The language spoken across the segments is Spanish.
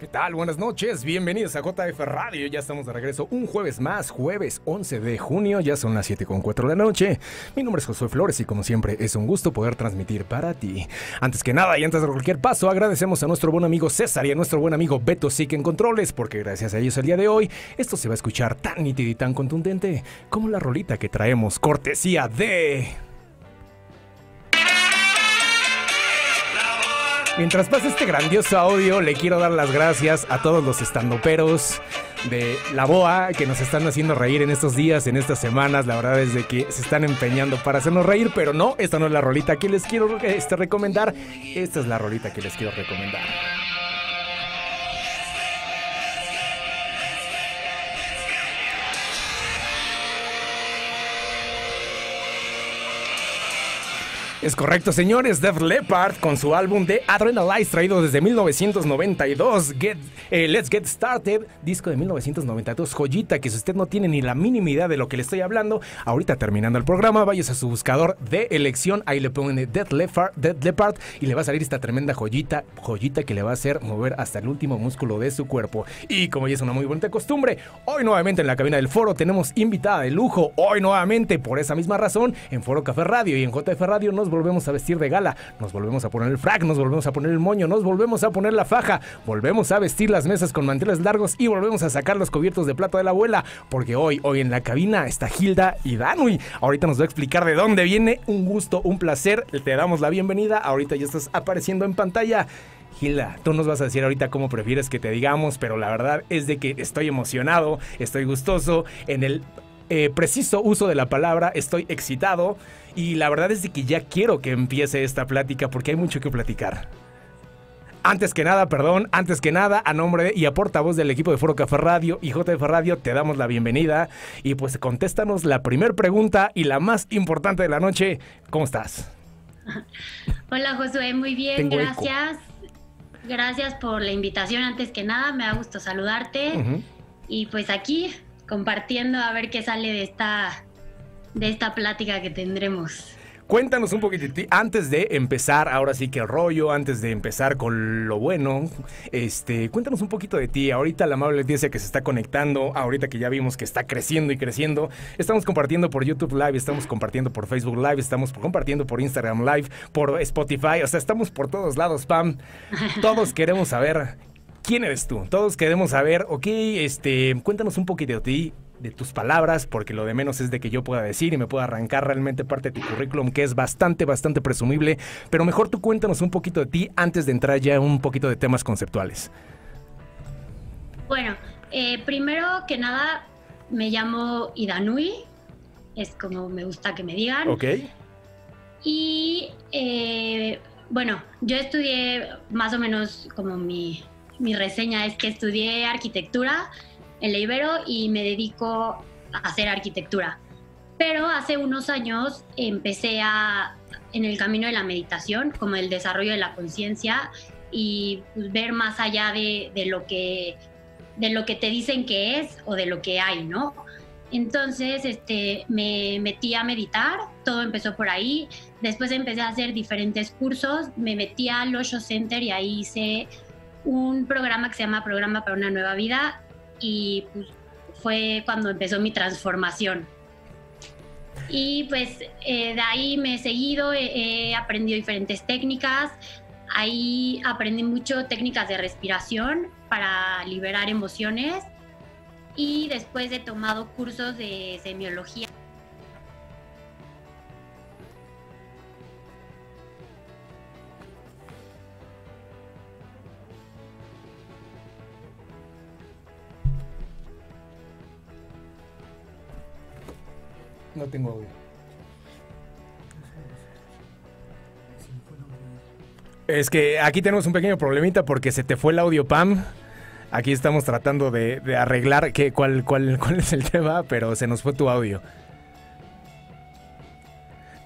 ¿Qué tal? Buenas noches, bienvenidos a JF Radio. Ya estamos de regreso un jueves más, jueves 11 de junio, ya son las 7 con 4 de la noche. Mi nombre es Josué Flores y como siempre es un gusto poder transmitir para ti. Antes que nada y antes de cualquier paso, agradecemos a nuestro buen amigo César y a nuestro buen amigo Beto Sique en Controles, porque gracias a ellos el día de hoy esto se va a escuchar tan nítido y tan contundente como la rolita que traemos, cortesía de... Mientras pasa este grandioso audio, le quiero dar las gracias a todos los estandoperos de la BOA que nos están haciendo reír en estos días, en estas semanas. La verdad es de que se están empeñando para hacernos reír, pero no, esta no es la rolita que les quiero este, recomendar. Esta es la rolita que les quiero recomendar. Es correcto, señores. Def Leppard con su álbum de Adrenalize traído desde 1992. Get, eh, Let's Get Started, disco de 1992. Joyita que si usted no tiene ni la mínima idea de lo que le estoy hablando, ahorita terminando el programa, vayas a su buscador de elección. Ahí le ponen Death Leppard, Leppard y le va a salir esta tremenda joyita, joyita que le va a hacer mover hasta el último músculo de su cuerpo. Y como ya es una muy bonita costumbre, hoy nuevamente en la cabina del foro tenemos invitada de lujo. Hoy nuevamente, por esa misma razón, en Foro Café Radio y en JF Radio nos volvemos a vestir de gala, nos volvemos a poner el frac, nos volvemos a poner el moño, nos volvemos a poner la faja, volvemos a vestir las mesas con manteles largos y volvemos a sacar los cubiertos de plata de la abuela, porque hoy, hoy en la cabina está Hilda y Danui. Ahorita nos va a explicar de dónde viene. Un gusto, un placer. Te damos la bienvenida. Ahorita ya estás apareciendo en pantalla. Hilda, tú nos vas a decir ahorita cómo prefieres que te digamos, pero la verdad es de que estoy emocionado, estoy gustoso en el eh, preciso uso de la palabra, estoy excitado y la verdad es de que ya quiero que empiece esta plática porque hay mucho que platicar. Antes que nada, perdón, antes que nada, a nombre de, y a portavoz del equipo de Foro Café Radio y JF Radio, te damos la bienvenida y pues contéstanos la primera pregunta y la más importante de la noche. ¿Cómo estás? Hola Josué, muy bien, Tengo eco. gracias. Gracias por la invitación. Antes que nada, me da gusto saludarte. Y pues aquí compartiendo a ver qué sale de esta de esta plática que tendremos. Cuéntanos un poquito de ti antes de empezar, ahora sí que el rollo, antes de empezar con lo bueno. Este, cuéntanos un poquito de ti. Ahorita la amable audiencia que se está conectando, ahorita que ya vimos que está creciendo y creciendo, estamos compartiendo por YouTube Live, estamos compartiendo por Facebook Live, estamos compartiendo por Instagram Live, por Spotify, o sea, estamos por todos lados, Pam. Todos queremos saber quién eres tú. Todos queremos saber, ok, este, cuéntanos un poquito de ti, de tus palabras, porque lo de menos es de que yo pueda decir y me pueda arrancar realmente parte de tu currículum, que es bastante, bastante presumible. Pero mejor tú cuéntanos un poquito de ti antes de entrar ya un poquito de temas conceptuales. Bueno, eh, primero que nada, me llamo Idanui, es como me gusta que me digan. ¿Ok? Y eh, bueno, yo estudié más o menos como mi, mi reseña es que estudié arquitectura en la Ibero y me dedico a hacer arquitectura. Pero hace unos años empecé en el camino de la meditación, como el desarrollo de la conciencia y pues, ver más allá de, de lo que, de lo que te dicen que es o de lo que hay, ¿no? Entonces este, me metí a meditar, todo empezó por ahí. Después empecé a hacer diferentes cursos, me metí al Osho Center y ahí hice un programa que se llama Programa para una Nueva Vida y pues, fue cuando empezó mi transformación. Y pues eh, de ahí me he seguido, he, he aprendido diferentes técnicas, ahí aprendí mucho técnicas de respiración para liberar emociones y después he tomado cursos de semiología. No tengo audio. Es que aquí tenemos un pequeño problemita porque se te fue el audio, Pam. Aquí estamos tratando de, arreglar qué, cuál, cuál, cuál es el tema, pero se nos fue tu audio.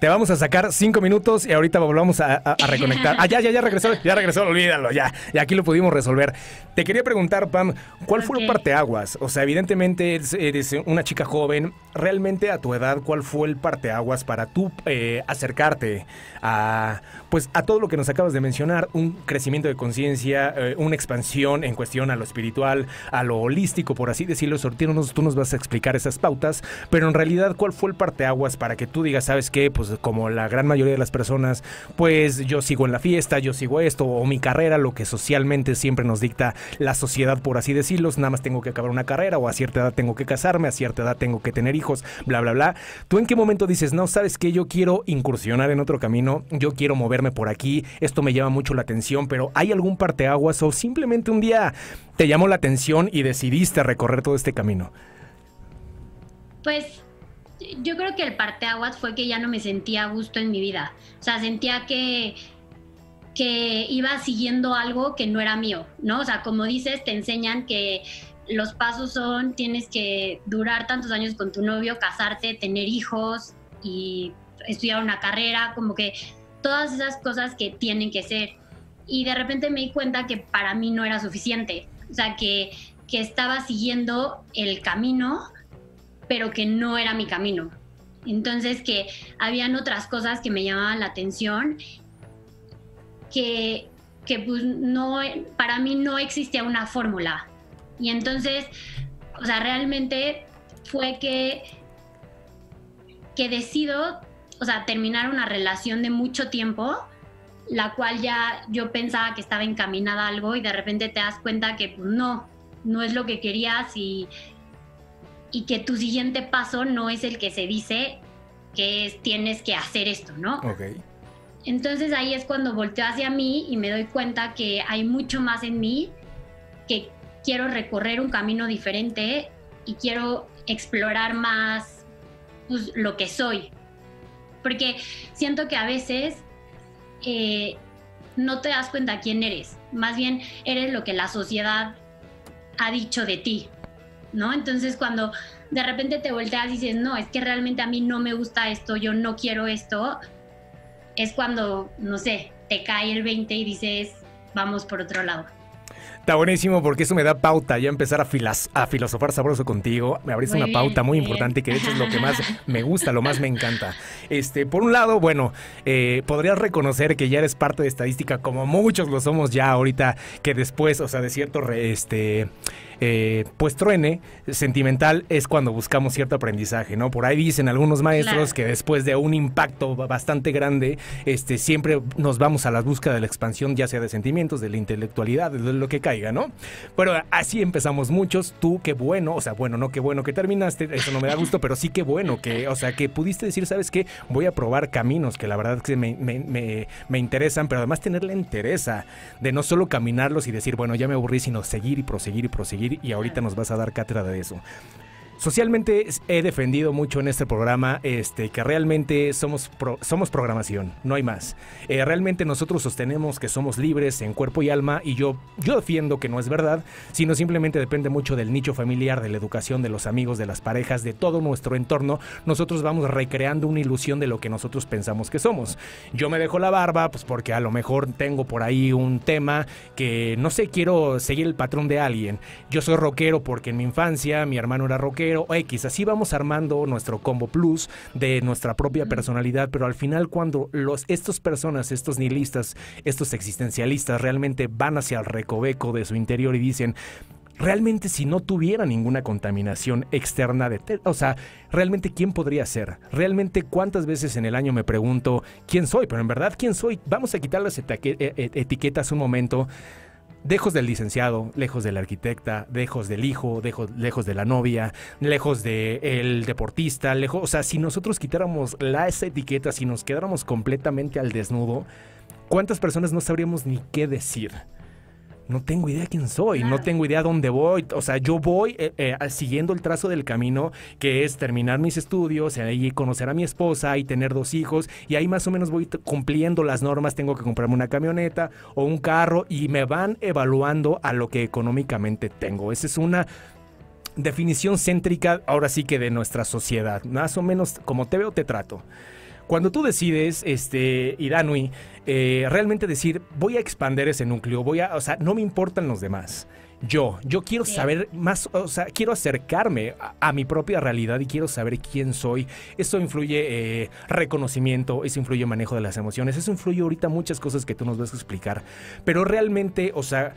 Te vamos a sacar cinco minutos y ahorita volvamos a, reconectar. Ah, ya, ya, ya regresó, ya regresó, olvídalo, ya. Y aquí lo pudimos resolver. Te quería preguntar, Pam, ¿cuál fue el parteaguas? O sea, evidentemente eres, una chica joven. Realmente a tu edad, ¿cuál fue el parteaguas para tú eh, acercarte a, pues, a todo lo que nos acabas de mencionar? Un crecimiento de conciencia, eh, una expansión en cuestión a lo espiritual, a lo holístico, por así decirlo. Sortino, tú nos vas a explicar esas pautas, pero en realidad, ¿cuál fue el parteaguas para que tú digas, sabes qué? Pues como la gran mayoría de las personas, pues yo sigo en la fiesta, yo sigo esto, o mi carrera, lo que socialmente siempre nos dicta la sociedad, por así decirlo, nada más tengo que acabar una carrera, o a cierta edad tengo que casarme, a cierta edad tengo que tener hijos, bla, bla, bla. ¿Tú en qué momento dices, no, sabes que yo quiero incursionar en otro camino, yo quiero moverme por aquí, esto me llama mucho la atención, pero ¿hay algún parteaguas o simplemente un día te llamó la atención y decidiste recorrer todo este camino? Pues yo creo que el parteaguas fue que ya no me sentía gusto en mi vida. O sea, sentía que, que iba siguiendo algo que no era mío, ¿no? O sea, como dices, te enseñan que los pasos son, tienes que durar tantos años con tu novio, casarte, tener hijos y estudiar una carrera, como que todas esas cosas que tienen que ser. Y de repente me di cuenta que para mí no era suficiente. O sea, que, que estaba siguiendo el camino pero que no era mi camino. Entonces que habían otras cosas que me llamaban la atención, que, que pues no, para mí no existía una fórmula. Y entonces, o sea, realmente fue que, que decido, o sea, terminar una relación de mucho tiempo, la cual ya yo pensaba que estaba encaminada a algo y de repente te das cuenta que pues no, no es lo que querías y, y que tu siguiente paso no es el que se dice que es, tienes que hacer esto, ¿no? Ok. Entonces ahí es cuando volteo hacia mí y me doy cuenta que hay mucho más en mí, que quiero recorrer un camino diferente y quiero explorar más pues, lo que soy. Porque siento que a veces eh, no te das cuenta quién eres, más bien eres lo que la sociedad ha dicho de ti. ¿No? Entonces cuando de repente te volteas y dices, no, es que realmente a mí no me gusta esto, yo no quiero esto, es cuando, no sé, te cae el 20 y dices, vamos por otro lado. Está buenísimo porque eso me da pauta ya empezar a, a filosofar sabroso contigo. Me abriste una pauta muy importante que de hecho es lo que más me gusta, lo más me encanta. Este, por un lado, bueno, eh, podrías reconocer que ya eres parte de estadística como muchos lo somos ya ahorita que después, o sea, de cierto, este eh, pues truene, sentimental es cuando buscamos cierto aprendizaje, ¿no? Por ahí dicen algunos maestros que después de un impacto bastante grande, este, siempre nos vamos a la búsqueda de la expansión, ya sea de sentimientos, de la intelectualidad, de lo que caiga, ¿no? Pero así empezamos muchos, tú qué bueno, o sea, bueno, no qué bueno que terminaste, eso no me da gusto, pero sí qué bueno que, o sea, que pudiste decir, ¿sabes qué? Voy a probar caminos que la verdad que me, me, me interesan, pero además tener la de no solo caminarlos y decir, bueno, ya me aburrí, sino seguir y proseguir y proseguir y ahorita nos vas a dar cátedra de eso. Socialmente he defendido mucho en este programa este, que realmente somos, somos programación, no hay más. Eh, realmente nosotros sostenemos que somos libres en cuerpo y alma y yo, yo defiendo que no es verdad, sino simplemente depende mucho del nicho familiar, de la educación, de los amigos, de las parejas, de todo nuestro entorno. Nosotros vamos recreando una ilusión de lo que nosotros pensamos que somos. Yo me dejo la barba pues porque a lo mejor tengo por ahí un tema que no sé, quiero seguir el patrón de alguien. Yo soy rockero porque en mi infancia mi hermano era rockero pero X, así vamos armando nuestro combo plus de nuestra propia personalidad, pero al final cuando los, estas personas, estos nihilistas, estos existencialistas realmente van hacia el recoveco de su interior y dicen, realmente si no tuviera ninguna contaminación externa de... O sea, realmente quién podría ser? Realmente cuántas veces en el año me pregunto quién soy, pero en verdad quién soy. Vamos a quitar las e-, e-, etiquetas un momento lejos del licenciado, lejos de la arquitecta, lejos del hijo, lejos, lejos de la novia, lejos del deportista, lejos, o sea, si nosotros quitáramos las etiquetas y nos quedáramos completamente al desnudo, ¿cuántas personas no sabríamos ni qué decir? No tengo idea quién soy, no tengo idea dónde voy. O sea, yo voy eh, eh, siguiendo el trazo del camino que es terminar mis estudios, ahí conocer a mi esposa y tener dos hijos. Y ahí más o menos voy cumpliendo las normas. Tengo que comprarme una camioneta o un carro y me van evaluando a lo que económicamente tengo. Esa es una definición céntrica, ahora sí que de nuestra sociedad. Más o menos como te veo, te trato. Cuando tú decides, este, Iranui, eh, realmente decir, voy a expander ese núcleo, voy a, o sea, no me importan los demás. Yo, yo quiero saber más, o sea, quiero acercarme a, mi propia realidad y quiero saber quién soy. Eso influye eh, reconocimiento, eso influye manejo de las emociones, eso influye ahorita muchas cosas que tú nos vas a explicar. Pero realmente, o sea,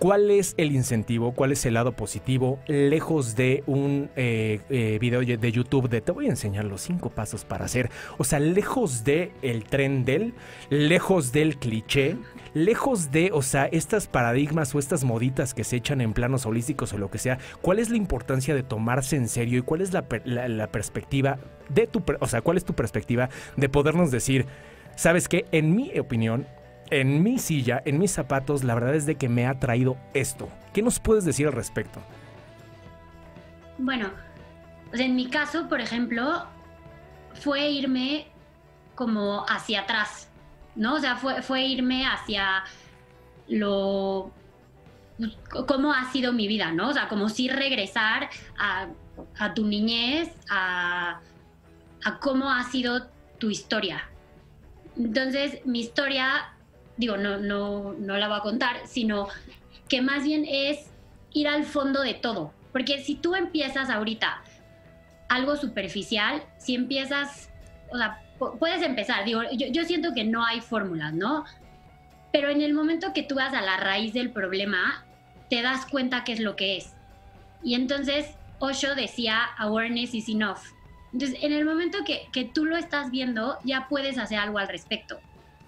¿Cuál es el incentivo? ¿Cuál es el lado positivo? Lejos de un eh, eh, video de YouTube de te voy a enseñar los cinco pasos para hacer. O sea, lejos de el tren del, lejos del cliché, lejos de, o sea, estas paradigmas o estas moditas que se echan en planos holísticos o lo que sea. ¿Cuál es la importancia de tomarse en serio y cuál es la, la perspectiva de tu, o sea, cuál es tu perspectiva de podernos decir, sabes que en mi opinión en mi silla, en mis zapatos, la verdad es de que me ha traído esto. ¿Qué nos puedes decir al respecto? Bueno, en mi caso, por ejemplo, fue irme como hacia atrás, ¿no? O sea, fue, irme hacia lo... Cómo ha sido mi vida, ¿no? O sea, como si regresar a, tu niñez, a cómo ha sido tu historia. Entonces, mi historia digo, no, no, no la voy a contar, sino que más bien es ir al fondo de todo. Porque si tú empiezas ahorita algo superficial, si empiezas, o sea, puedes empezar, digo, yo, yo siento que no hay fórmulas, ¿no? Pero en el momento que tú vas a la raíz del problema, te das cuenta qué es lo que es. Y entonces Osho decía, awareness is enough. Entonces, en el momento que, que tú lo estás viendo, ya puedes hacer algo al respecto.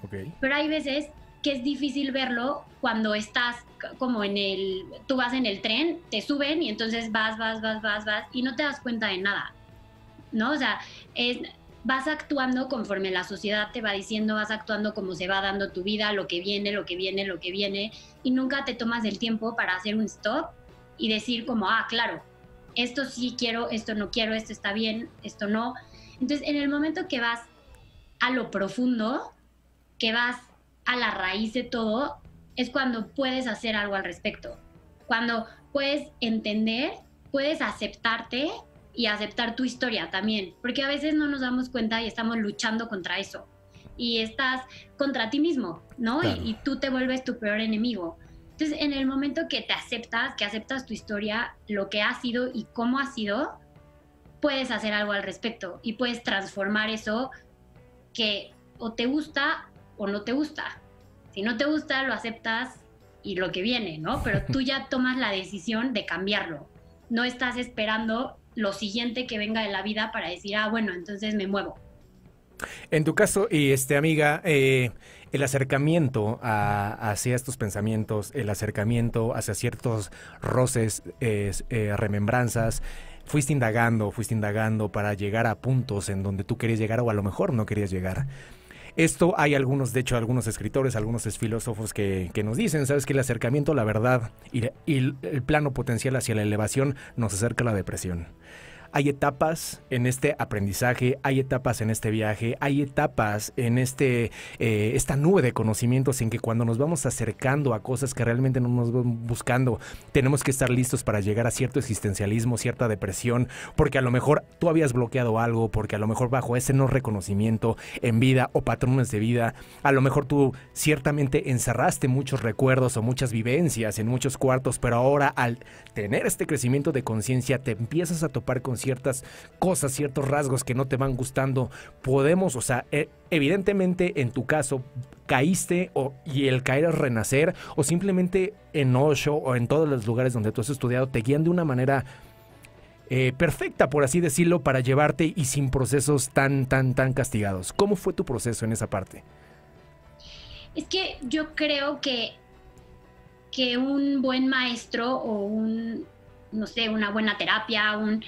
Okay. Pero hay veces que es difícil verlo cuando estás como en el, tú vas en el tren, te suben y entonces vas, vas, vas, vas, vas y no te das cuenta de nada, ¿no? O sea, es, vas actuando conforme la sociedad te va diciendo, vas actuando como se va dando tu vida, lo que viene, lo que viene, lo que viene, y nunca te tomas el tiempo para hacer un stop y decir como, ah, claro, esto sí quiero, esto no quiero, esto está bien, esto no. Entonces, en el momento que vas a lo profundo, que vas a la raíz de todo, es cuando puedes hacer algo al respecto. Cuando puedes entender, puedes aceptarte y aceptar tu historia también, porque a veces no nos damos cuenta y estamos luchando contra eso. Y estás contra ti mismo, ¿no? Y, y, tú te vuelves tu peor enemigo. Entonces, en el momento que te aceptas, que aceptas tu historia, lo que ha sido y cómo ha sido, puedes hacer algo al respecto y puedes transformar eso que o te gusta o no te gusta. Si no te gusta, lo aceptas y lo que viene, ¿no? Pero tú ya tomas la decisión de cambiarlo. No estás esperando lo siguiente que venga de la vida para decir, ah, bueno, entonces me muevo. En tu caso, y este amiga, eh, el acercamiento hacia estos pensamientos, el acercamiento hacia ciertos roces, eh, remembranzas, fuiste indagando, fuiste indagando para llegar a puntos en donde tú querías llegar o a lo mejor no querías llegar. Esto hay algunos, de hecho, algunos escritores, algunos filósofos que, nos dicen, sabes que el acercamiento a la verdad y, y el plano potencial hacia la elevación nos acerca a la depresión. Hay etapas en este aprendizaje, hay etapas en este viaje, hay etapas en este, eh, esta nube de conocimientos en que cuando nos vamos acercando a cosas que realmente no nos vamos buscando, tenemos que estar listos para llegar a cierto existencialismo, cierta depresión, porque a lo mejor tú habías bloqueado algo, porque a lo mejor bajo ese no reconocimiento en vida o patrones de vida, a lo mejor tú ciertamente encerraste muchos recuerdos o muchas vivencias en muchos cuartos, pero ahora al tener este crecimiento de conciencia te empiezas a topar con ciertas cosas, ciertos rasgos que no te van gustando, podemos, o sea, e, evidentemente en tu caso caíste o, y el caer es renacer o simplemente en Osho o en todos los lugares donde tú has estudiado te guían de una manera eh, perfecta, por así decirlo, para llevarte y sin procesos tan, tan, tan castigados. ¿Cómo fue tu proceso en esa parte? Es que yo creo que, que un buen maestro o un, no sé, una buena terapia, un,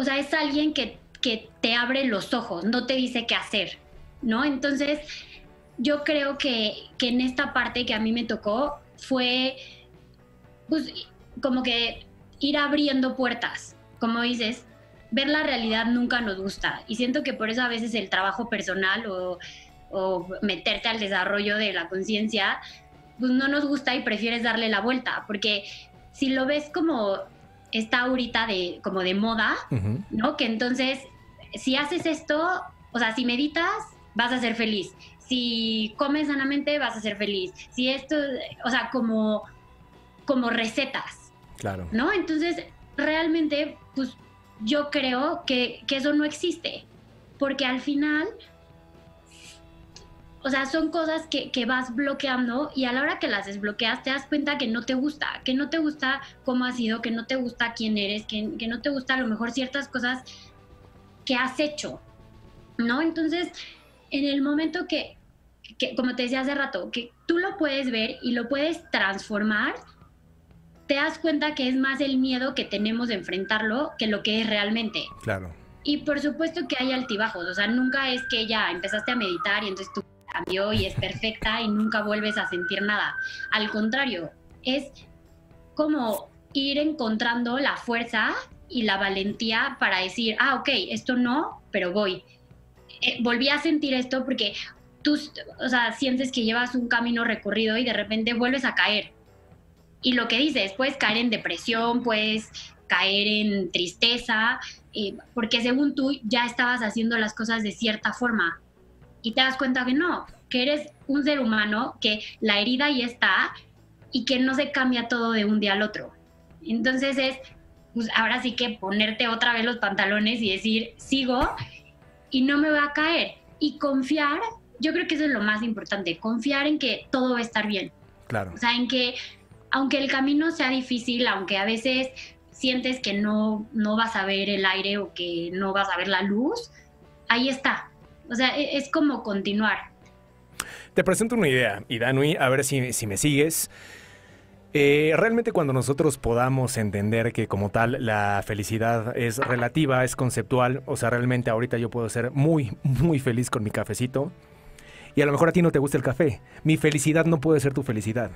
o sea, es alguien que, te abre los ojos, no te dice qué hacer, ¿no? Entonces, yo creo que, en esta parte que a mí me tocó fue, pues, como que ir abriendo puertas, como dices, ver la realidad nunca nos gusta. Y siento que por eso a veces el trabajo personal o, o meterte al desarrollo de la conciencia, pues no nos gusta y prefieres darle la vuelta, porque si lo ves como está ahorita de, como de moda, ¿no? Que entonces, si haces esto, O sea, si meditas, vas a ser feliz. Si comes sanamente, vas a ser feliz. Si esto, o sea, como, como recetas. Claro. ¿No? Entonces, realmente, pues yo creo que, que eso no existe. Porque al final, o sea, son cosas que, que, vas bloqueando y a la hora que las desbloqueas te das cuenta que no te gusta, que no te gusta cómo has sido, que no te gusta quién eres, que, que no te gusta a lo mejor ciertas cosas que has hecho, ¿no? Entonces, en el momento que, que, como te decía hace rato, que tú lo puedes ver y lo puedes transformar, te das cuenta que es más el miedo que tenemos de enfrentarlo que lo que es realmente. Claro. Y por supuesto que hay altibajos, o sea, nunca es que ya empezaste a meditar y entonces tú cambió y es perfecta y nunca vuelves a sentir nada. Al contrario, es como ir encontrando la fuerza y la valentía para decir, ah, ok, esto no, pero voy. Eh, volví a sentir esto porque tú, o sea, sientes que llevas un camino recorrido y de repente vuelves a caer. Y lo que dices, puedes caer en depresión, puedes caer en tristeza, eh, porque según tú ya estabas haciendo las cosas de cierta forma y te das cuenta que no, que eres un ser humano, que la herida ahí está y que no se cambia todo de un día al otro. Entonces es, pues ahora sí que ponerte otra vez los pantalones y decir, sigo y no me va a caer. Y confiar, yo creo que eso es lo más importante, confiar en que todo va a estar bien. Claro. O sea, en que aunque el camino sea difícil, aunque a veces sientes que no, no vas a ver el aire o que no vas a ver la luz, ahí está. O sea, e, es como continuar. Te presento una idea, y Danui, a ver si, si me sigues. Eh, realmente cuando nosotros podamos entender que como tal la felicidad es relativa, es conceptual, o sea, realmente ahorita yo puedo ser muy, muy feliz con mi cafecito, y a lo mejor a ti no te gusta el café. Mi felicidad no puede ser tu felicidad.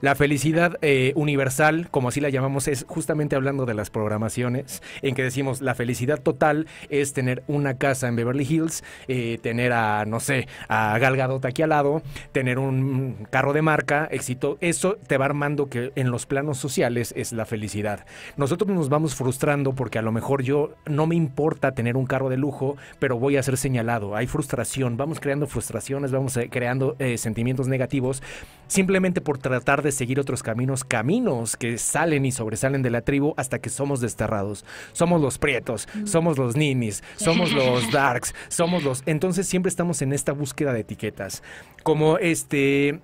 La felicidad eh, universal, como así la llamamos, es justamente hablando de las programaciones, en que decimos la felicidad total es tener una casa en Beverly Hills, eh, tener a, no sé, a Gal Gadot aquí al lado, tener un carro de marca, éxito. Eso te va armando que en los planos sociales es la felicidad. Nosotros nos vamos frustrando porque a lo mejor yo no me importa tener un carro de lujo, pero voy a ser señalado. Hay frustración, vamos creando frustraciones, vamos eh, creando sentimientos negativos, simplemente por tratar de seguir otros caminos, caminos que salen y sobresalen de la tribu hasta que somos desterrados. Somos los prietos, mm. somos los ninis, somos los darks, somos los... Entonces siempre estamos en esta búsqueda de etiquetas. Como este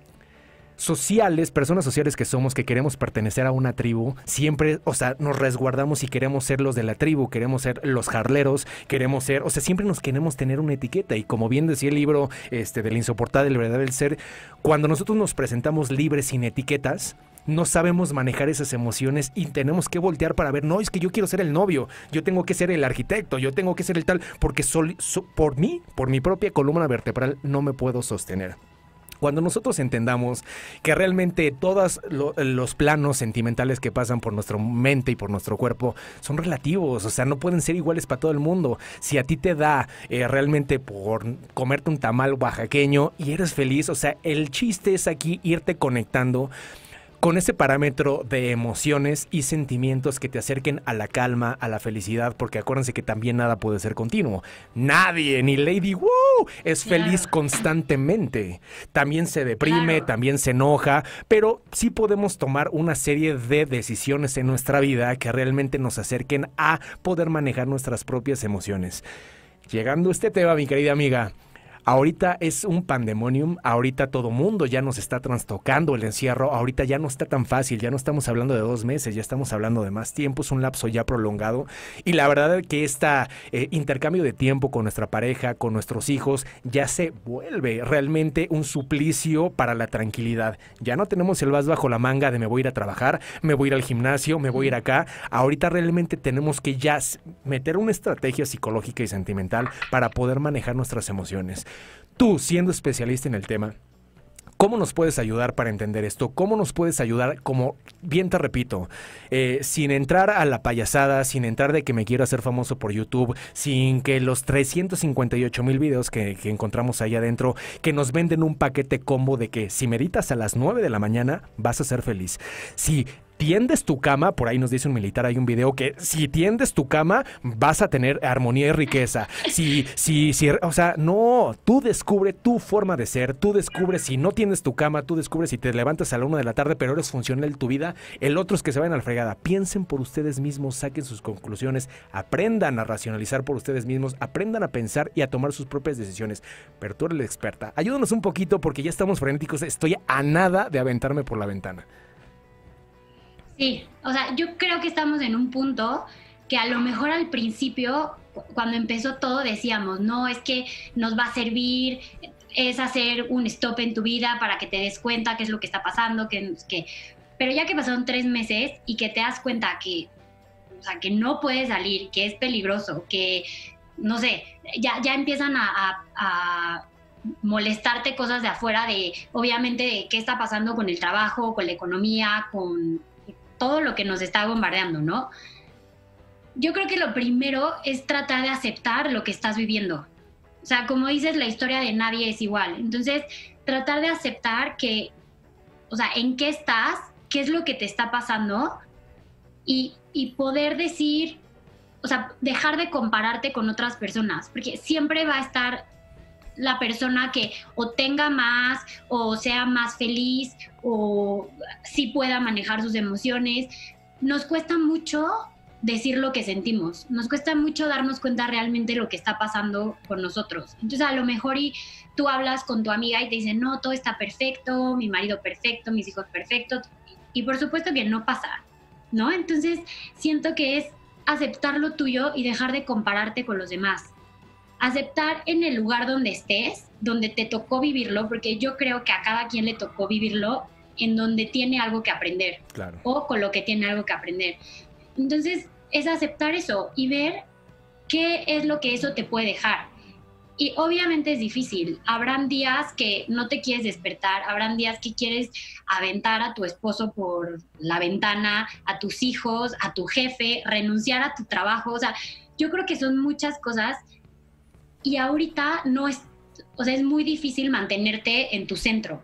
sociales, personas sociales que somos, que queremos pertenecer a una tribu, siempre, o sea, nos resguardamos y queremos ser los de la tribu, queremos ser los jarleros, queremos ser, o sea, siempre nos queremos tener una etiqueta. Y como bien decía el libro este, del insoportable verdad del ser, cuando nosotros nos presentamos libres sin etiquetas, no sabemos manejar esas emociones y tenemos que voltear para ver, no, es que yo quiero ser el novio, yo tengo que ser el arquitecto, yo tengo que ser el tal, porque por mí, por mi propia columna vertebral, no me puedo sostener. Cuando nosotros entendamos que realmente todos los planos sentimentales que pasan por nuestra mente y por nuestro cuerpo son relativos, o sea, no pueden ser iguales para todo el mundo. Si a ti te da eh, realmente por comerte un tamal oaxaqueño y eres feliz, o sea, el chiste es aquí irte conectando con ese parámetro de emociones y sentimientos que te acerquen a la calma, a la felicidad, porque acuérdense que también nada puede ser continuo. Nadie, ni Lady Woo, es feliz constantemente. También se deprime, también se enoja, pero sí podemos tomar una serie de decisiones en nuestra vida que realmente nos acerquen a poder manejar nuestras propias emociones. Llegando a este tema, mi querida amiga, Ahorita es un pandemonium, ahorita todo mundo ya nos está trastocando el encierro, ahorita ya no está tan fácil, ya no estamos hablando de dos meses, ya estamos hablando de más tiempo, es un lapso ya prolongado. Y la verdad es que este intercambio de tiempo con nuestra pareja, con nuestros hijos, ya se vuelve realmente un suplicio para la tranquilidad. Ya no tenemos el vas bajo la manga de me voy a ir a trabajar, me voy a ir al gimnasio, me voy a ir acá. Ahorita realmente tenemos que ya meter una estrategia psicológica y sentimental para poder manejar nuestras emociones. Tú, siendo especialista en el tema, ¿Cómo nos puedes ayudar para entender esto? ¿Cómo nos puedes ayudar, como bien te repito, eh, sin entrar a la payasada, sin entrar de que me quiero hacer famoso por YouTube, sin que los 358 mil videos que, encontramos ahí adentro, que nos venden un paquete combo de que si meditas a las 9 de la mañana vas a ser feliz. Si tiendes tu cama, por ahí nos dice un militar, hay un video que si tiendes tu cama vas a tener armonía y riqueza. Si, si, si, o sea, no, tú descubre tu forma de ser, tú descubres si no tienes tu cama, tú descubres si te levantas a la una de la tarde, pero eres funcional en tu vida, el otro es que se vayan a la fregada. Piensen por ustedes mismos, saquen sus conclusiones, aprendan a racionalizar por ustedes mismos, aprendan a pensar y a tomar sus propias decisiones. Pero tú eres la experta. Ayúdanos un poquito porque ya estamos frenéticos, estoy a nada de aventarme por la ventana. Sí, o sea, yo creo que estamos en un punto que a lo mejor al principio, cuando empezó todo, decíamos, no, es que nos va a servir, es hacer un stop en tu vida para que te des cuenta qué es lo que está pasando, que, que... pero ya que pasaron tres meses y que te das cuenta que, o sea, que no puedes salir, que es peligroso, que, no sé, ya, ya empiezan a, a molestarte cosas de afuera de, obviamente, de qué está pasando con el trabajo, con la economía, con todo lo que nos está bombardeando, ¿no? Yo creo que lo primero es tratar de aceptar lo que estás viviendo. O sea, como dices, la historia de nadie es igual. Entonces, tratar de aceptar que, o sea, en qué estás, qué es lo que te está pasando y, y poder decir, o sea, dejar de compararte con otras personas, porque siempre va a estar la persona que o tenga más o sea más feliz o sí pueda manejar sus emociones. Nos cuesta mucho decir lo que sentimos, nos cuesta mucho darnos cuenta realmente lo que está pasando con nosotros. Entonces a lo mejor y tú hablas con tu amiga y te dicen, no, todo está perfecto, mi marido perfecto, mis hijos perfectos, y por supuesto que no pasa, ¿no? Entonces siento que es aceptar lo tuyo y dejar de compararte con los demás aceptar en el lugar donde estés, donde te tocó vivirlo, porque yo creo que a cada quien le tocó vivirlo en donde tiene algo que aprender o con lo que tiene algo que aprender. Entonces, es aceptar eso y ver qué es lo que eso te puede dejar. Y obviamente es difícil. Habrán días que no te quieres despertar, habrán días que quieres aventar a tu esposo por la ventana, a tus hijos, a tu jefe, renunciar a tu trabajo. O sea, yo creo que son muchas cosas y ahorita no es, o sea, es muy difícil mantenerte en tu centro.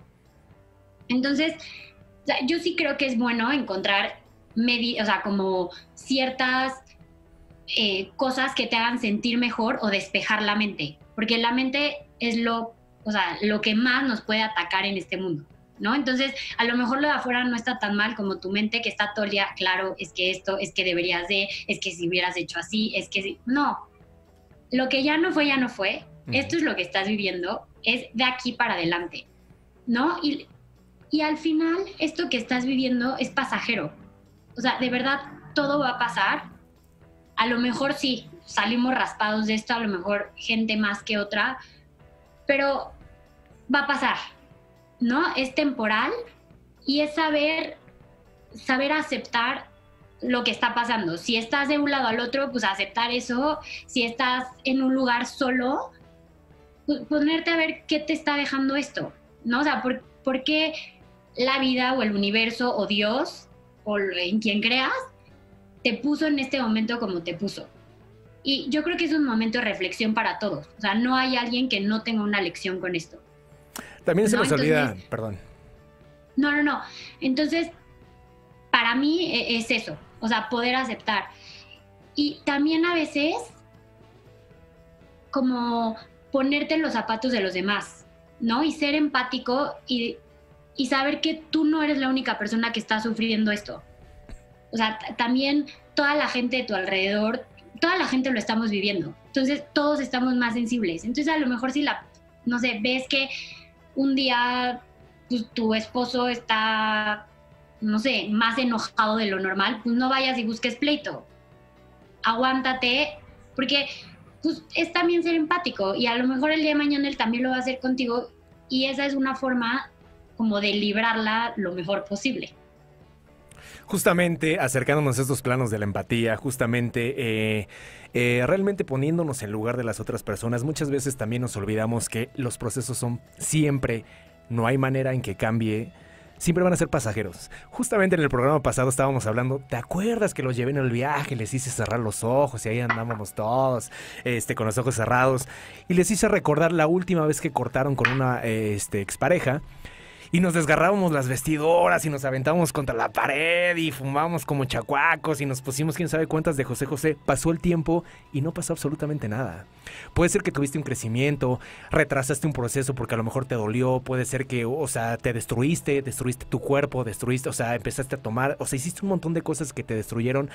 Entonces, yo sí creo que es bueno encontrar, o sea, como ciertas eh, cosas que te hagan sentir mejor o despejar la mente, porque la mente es lo, o sea, lo que más nos puede atacar en este mundo. ¿No? Entonces, a lo mejor lo de afuera no está tan mal como tu mente que está todo el claro, es que esto, es que deberías de, es que si hubieras hecho así, es que no, lo que ya no fue, ya no fue. Esto es lo que estás viviendo, es de aquí para adelante, ¿no? Y, y al final, esto que estás viviendo es pasajero. O sea, de verdad, todo va a pasar. A lo mejor sí, salimos raspados de esto, a lo mejor gente más que otra, pero va a pasar, ¿no? Es temporal y es saber, saber aceptar lo que está pasando. Si estás de un lado al otro, pues aceptar eso. Si estás en un lugar solo, pues ponerte a ver qué te está dejando esto, ¿no? O sea, ¿por, qué la vida o el universo o Dios o en quien creas te puso en este momento como te puso? Y yo creo que es un momento de reflexión para todos. O sea, no hay alguien que no tenga una lección con esto. También se nos olvida, perdón. No, no, no. Entonces, para mí e, es eso. O sea, poder aceptar. Y también a veces como ponerte en los zapatos de los demás, ¿no? Y ser empático y, saber que tú no eres la única persona que está sufriendo esto. O sea, también toda la gente de tu alrededor, toda la gente lo estamos viviendo. Entonces, todos estamos más sensibles. Entonces, a lo mejor si la, no sé, ves que un día pues, tu esposo está no sé, más enojado de lo normal, pues no vayas y busques pleito. Aguántate, porque pues, es también ser empático y a lo mejor el día de mañana él también lo va a hacer contigo y esa es una forma como de librarla lo mejor posible. Justamente acercándonos a estos planos de la empatía, justamente eh, eh, realmente poniéndonos en lugar de las otras personas, muchas veces también nos olvidamos que los procesos son siempre, no hay manera en que cambie siempre van a ser pasajeros. Justamente en el programa pasado estábamos hablando, ¿te acuerdas que los llevé en el viaje? Les hice cerrar los ojos y ahí andábamos todos, este, con los ojos cerrados. Y les hice recordar la última vez que cortaron con una este, expareja. Y nos desgarrábamos las vestidoras y nos aventábamos contra la pared y fumábamos como chacuacos y nos pusimos quién sabe cuántas de José José. Pasó el tiempo y no pasó absolutamente nada. Puede ser que tuviste un crecimiento, retrasaste un proceso porque a lo mejor te dolió, puede ser que, o sea, te destruiste, destruiste tu cuerpo, destruiste, o sea, empezaste a tomar, o sea, hiciste un montón de cosas que te destruyeron,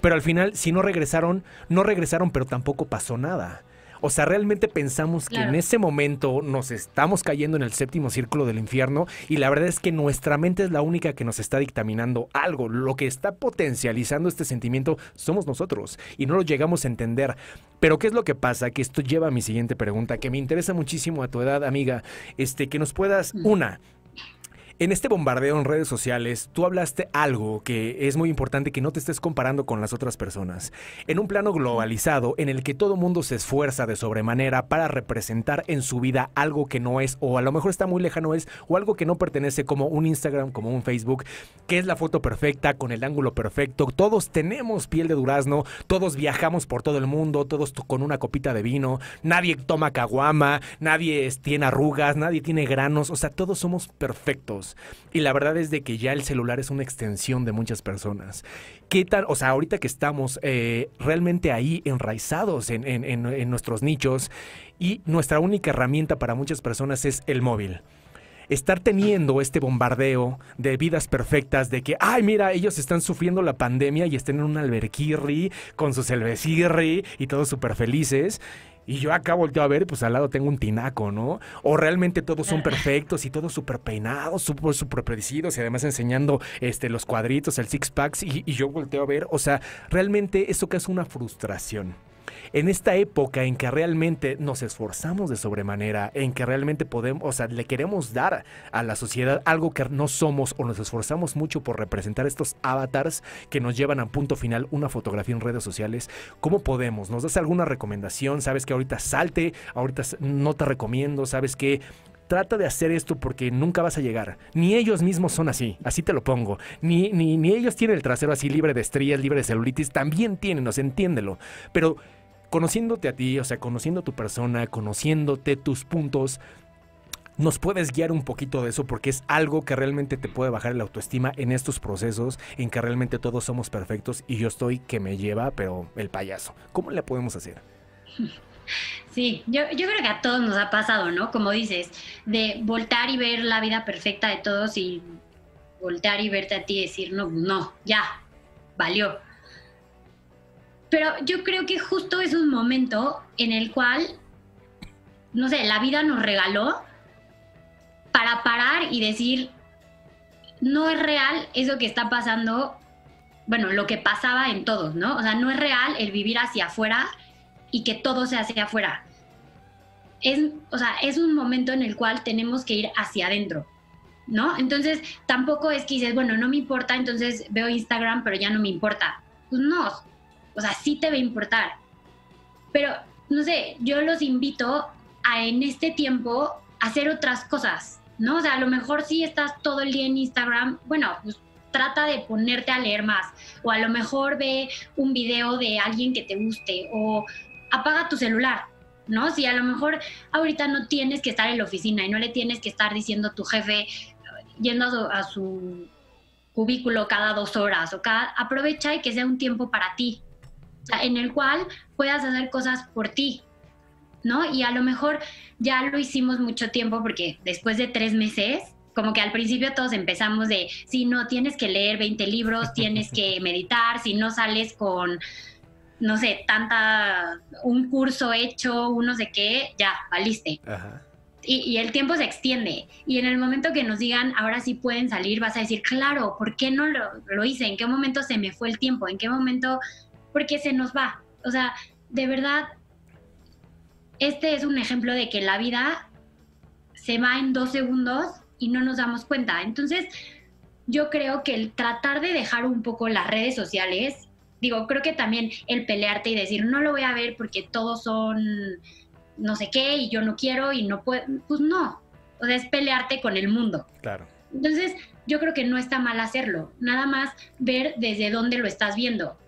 pero al final, si no regresaron, no regresaron, pero tampoco pasó nada. O sea, realmente pensamos que en ese momento nos estamos cayendo en el séptimo círculo del infierno y la verdad es que nuestra mente es la única que nos está dictaminando algo. Lo que está potencializando este sentimiento somos nosotros y no lo llegamos a entender. Pero ¿qué es lo que pasa? Que esto lleva a mi siguiente pregunta, que me interesa muchísimo a tu edad, amiga, este que nos puedas una en este bombardeo en redes sociales, tú hablaste algo que es muy importante que no te estés comparando con las otras personas. En un plano globalizado en el que todo mundo se esfuerza de sobremanera para representar en su vida algo que no es o a lo mejor está muy lejano es o algo que no pertenece como un Instagram, como un Facebook, que es la foto perfecta con el ángulo perfecto. Todos tenemos piel de durazno, todos viajamos por todo el mundo, todos con una copita de vino, nadie toma caguama, nadie tiene arrugas, nadie tiene granos, o sea, todos somos perfectos. Y la verdad es de que ya el celular es una extensión de muchas personas. ¿Qué tal? O sea, ahorita que estamos eh, realmente ahí enraizados en, en nuestros nichos y nuestra única herramienta para muchas personas es el móvil estar teniendo este bombardeo de vidas perfectas, de que, ay, mira, ellos están sufriendo la pandemia y estén en un alberquirri con su cervecirri y todos súper felices. Y yo acá volteo a ver, pues al lado tengo un tinaco, ¿no? O realmente todos son perfectos y todos súper peinados, súper, súper predecidos y además enseñando este, los cuadritos, el six packs. Y, y yo volteo a ver, o sea, realmente eso que es una frustración en esta época en que realmente nos esforzamos de sobremanera, en que realmente podemos, o sea, le queremos dar a la sociedad algo que no somos o nos esforzamos mucho por representar estos avatars que nos llevan a punto final una fotografía en redes sociales, ¿cómo podemos? ¿Nos das alguna recomendación? ¿Sabes que ahorita salte? Ahorita no te recomiendo, ¿sabes que trata de hacer esto porque nunca vas a llegar. Ni ellos mismos son así, así te lo pongo. Ni, ni, ni ellos tienen el trasero así libre de estrías, libre de celulitis, también tienen, sea, entiéndelo. Pero conociéndote a ti, o sea, conociendo tu persona, conociéndote tus puntos, nos puedes guiar un poquito de eso porque es algo que realmente te puede bajar la autoestima en estos procesos en que realmente todos somos perfectos y yo estoy que me lleva, pero el payaso. ¿Cómo le podemos hacer? Sí, yo, yo creo que a todos nos ha pasado, ¿no? Como dices, de voltar y ver la vida perfecta de todos y voltar y verte a ti y decir, no, no, ya, valió. Pero yo creo que justo es un momento en el cual, no sé, la vida nos regaló para parar y decir, no es real eso que está pasando, bueno, lo que pasaba en todos, ¿no? O sea, no es real el vivir hacia afuera y que todo se hace afuera. Es, o sea, es un momento en el cual tenemos que ir hacia adentro, ¿no? Entonces, tampoco es que dices, bueno, no me importa, entonces veo Instagram, pero ya no me importa. Pues no, o sea, sí te va a importar. Pero, no sé, yo los invito a en este tiempo hacer otras cosas, ¿no? O sea, a lo mejor si estás todo el día en Instagram, bueno, pues trata de ponerte a leer más. O a lo mejor ve un video de alguien que te guste. O apaga tu celular, ¿no? Si a lo mejor ahorita no tienes que estar en la oficina y no le tienes que estar diciendo a tu jefe yendo a su, cubículo cada dos horas o cada, aprovecha y que sea un tiempo para ti, en el cual puedas hacer cosas por ti, ¿no? Y a lo mejor ya lo hicimos mucho tiempo porque después de tres meses, como que al principio todos empezamos de, si no, tienes que leer 20 libros, tienes que meditar, si no sales con, no sé, tanta, un curso hecho, uno sé qué, ya, valiste. Y, el tiempo se extiende. Y en el momento que nos digan, ahora sí pueden salir, vas a decir, claro, ¿por qué no lo, lo hice? ¿En qué momento se me fue el tiempo? ¿En qué momento porque se nos va. O sea, de verdad, este es un ejemplo de que la vida se va en dos segundos y no nos damos cuenta. Entonces, yo creo que el tratar de dejar un poco las redes sociales, digo, creo que también el pelearte y decir, no lo voy a ver porque todos son no sé qué y yo no quiero y no puedo, pues no. O sea, es pelearte con el mundo. Claro. Entonces, yo creo que no está mal hacerlo, nada más ver desde dónde lo estás viendo.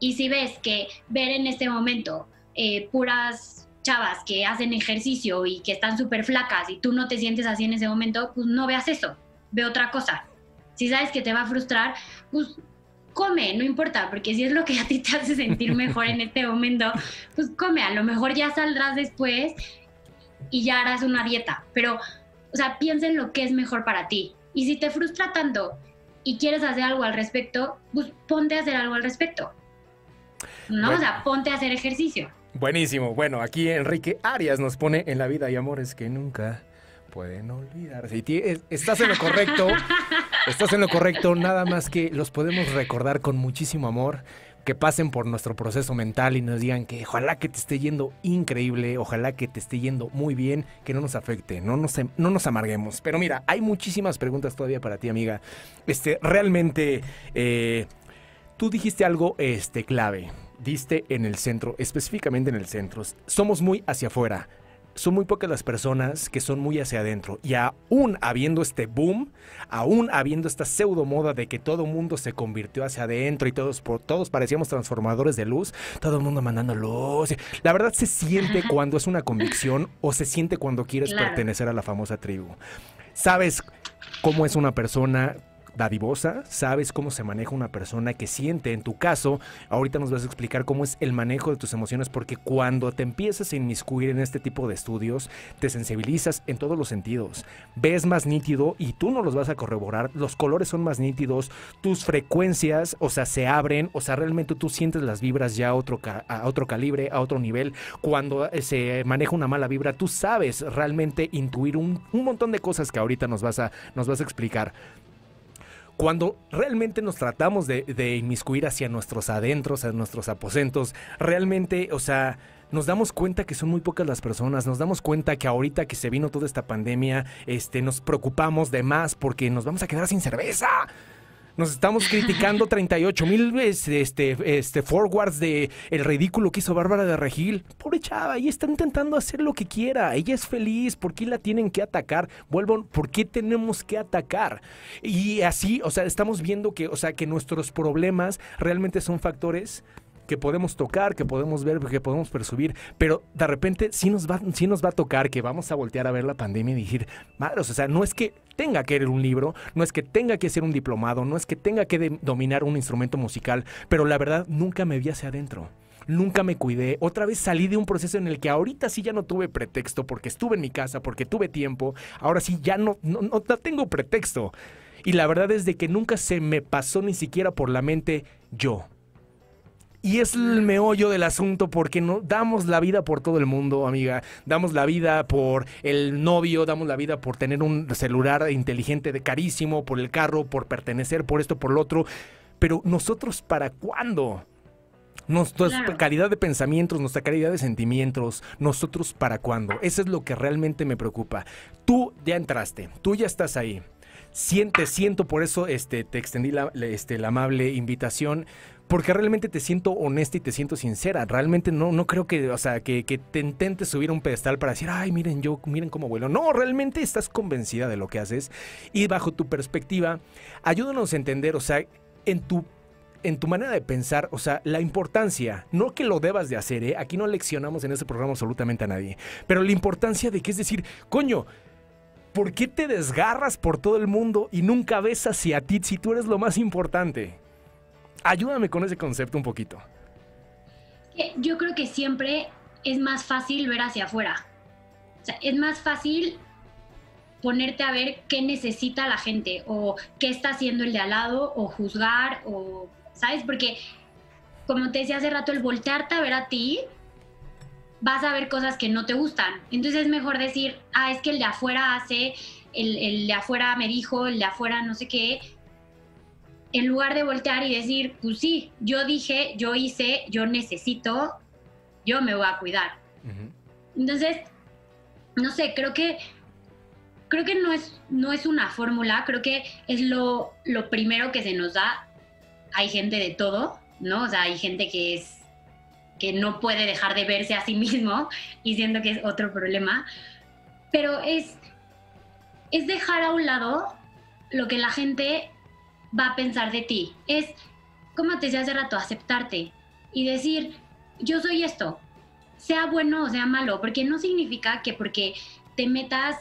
Y si ves que ver en este momento eh, puras chavas que hacen ejercicio y que están súper flacas y tú no te sientes así en ese momento, pues no veas eso, ve otra cosa. Si sabes que te va a frustrar, pues come, no importa, porque si es lo que a ti te hace sentir mejor en este momento, pues come, a lo mejor ya saldrás después y ya harás una dieta, pero, o sea, piensa en lo que es mejor para ti. Y si te frustra tanto y quieres hacer algo al respecto, pues ponte a hacer algo al respecto. ¿No? O sea, ponte a hacer ejercicio. Buenísimo. Bueno, aquí Enrique Arias nos pone en la vida y amores que nunca pueden olvidarse. Y estás en lo correcto. estás en lo correcto. Nada más que los podemos recordar con muchísimo amor. Que pasen por nuestro proceso mental y nos digan que ojalá que te esté yendo increíble, ojalá que te esté yendo muy bien, que no nos afecte, no nos, no nos amarguemos. Pero mira, hay muchísimas preguntas todavía para ti, amiga. Este, realmente, eh, tú dijiste algo este, clave diste en el centro, específicamente en el centro. Somos muy hacia afuera. Son muy pocas las personas que son muy hacia adentro. Y aún habiendo este boom, aún habiendo esta pseudo moda de que todo mundo se convirtió hacia adentro y todos, todos parecíamos transformadores de luz, todo el mundo mandando luz. La verdad se siente cuando es una convicción o se siente cuando quieres pertenecer a la famosa tribu. Sabes cómo es una persona, dadivosa, sabes cómo se maneja una persona que siente. En tu caso, ahorita nos vas a explicar cómo es el manejo de tus emociones, porque cuando te empiezas a inmiscuir en este tipo de estudios, te sensibilizas en todos los sentidos. Ves más nítido y tú no los vas a corroborar, los colores son más nítidos, tus frecuencias, o sea, se abren, o sea, realmente tú sientes las vibras ya a otro, a otro calibre, a otro nivel. Cuando eh, se maneja una mala vibra, tú sabes realmente intuir un, un montón de cosas que ahorita nos vas a, nos vas a explicar cuando realmente nos tratamos de, inmiscuir hacia nuestros adentros, a nuestros aposentos, realmente, o sea, nos damos cuenta que son muy pocas las personas, nos damos cuenta que ahorita que se vino toda esta pandemia, este, nos preocupamos de más porque nos vamos a quedar sin cerveza. Nos estamos criticando 38 mil este, este, forwards de el ridículo que hizo Bárbara de Regil. Pobre chava, ella está intentando hacer lo que quiera. Ella es feliz. ¿Por qué la tienen que atacar? Vuelvo, ¿por qué tenemos que atacar? Y así, o sea, estamos viendo que, o sea, que nuestros problemas realmente son factores que podemos tocar, que podemos ver, que podemos percibir, pero de repente sí nos va, sí nos va a tocar que vamos a voltear a ver la pandemia y decir, madres, o sea, no es que tenga que leer un libro, no es que tenga que ser un diplomado, no es que tenga que dominar un instrumento musical, pero la verdad nunca me vi hacia adentro. Nunca me cuidé. Otra vez salí de un proceso en el que ahorita sí ya no tuve pretexto porque estuve en mi casa, porque tuve tiempo. Ahora sí ya no, no, no tengo pretexto. Y la verdad es de que nunca se me pasó ni siquiera por la mente yo y es el meollo del asunto porque no damos la vida por todo el mundo, amiga. Damos la vida por el novio, damos la vida por tener un celular inteligente de carísimo, por el carro, por pertenecer, por esto, por lo otro. Pero nosotros, ¿para cuándo? Nuestra calidad de pensamientos, nuestra calidad de sentimientos, nosotros para cuándo. Eso es lo que realmente me preocupa. Tú ya entraste, tú ya estás ahí. Siente, siento, por eso este, te extendí la, este, la amable invitación porque realmente te siento honesta y te siento sincera. Realmente no, no creo que, o sea, que, te intentes subir a un pedestal para decir, ay, miren yo, miren cómo vuelo. No, realmente estás convencida de lo que haces y bajo tu perspectiva, ayúdanos a entender, o sea, en tu en tu manera de pensar, o sea, la importancia, no que lo debas de hacer, ¿eh? aquí no leccionamos en este programa absolutamente a nadie, pero la importancia de que es decir, coño, ¿por qué te desgarras por todo el mundo y nunca ves hacia ti si tú eres lo más importante? Ayúdame con ese concepto un poquito. Yo creo que siempre es más fácil ver hacia afuera. O sea, es más fácil ponerte a ver qué necesita la gente o qué está haciendo el de al lado o juzgar o, ¿sabes? Porque, como te decía hace rato, el voltearte a ver a ti, vas a ver cosas que no te gustan. Entonces es mejor decir, ah, es que el de afuera hace, el, el de afuera me dijo, el de afuera no sé qué, en lugar de voltear y decir, pues sí, yo dije, yo hice, yo necesito, yo me voy a cuidar. Entonces, no sé, creo que creo que no es, no es una fórmula, creo que es lo, lo primero que se nos da. Hay gente de todo, ¿no? O sea, hay gente que es que no puede dejar de verse a sí mismo y siento que es otro problema. Pero es, es dejar a un lado lo que la gente va a pensar de ti. Es, como te decía hace rato, aceptarte y decir, yo soy esto. sea bueno o sea malo, porque no significa que porque te metas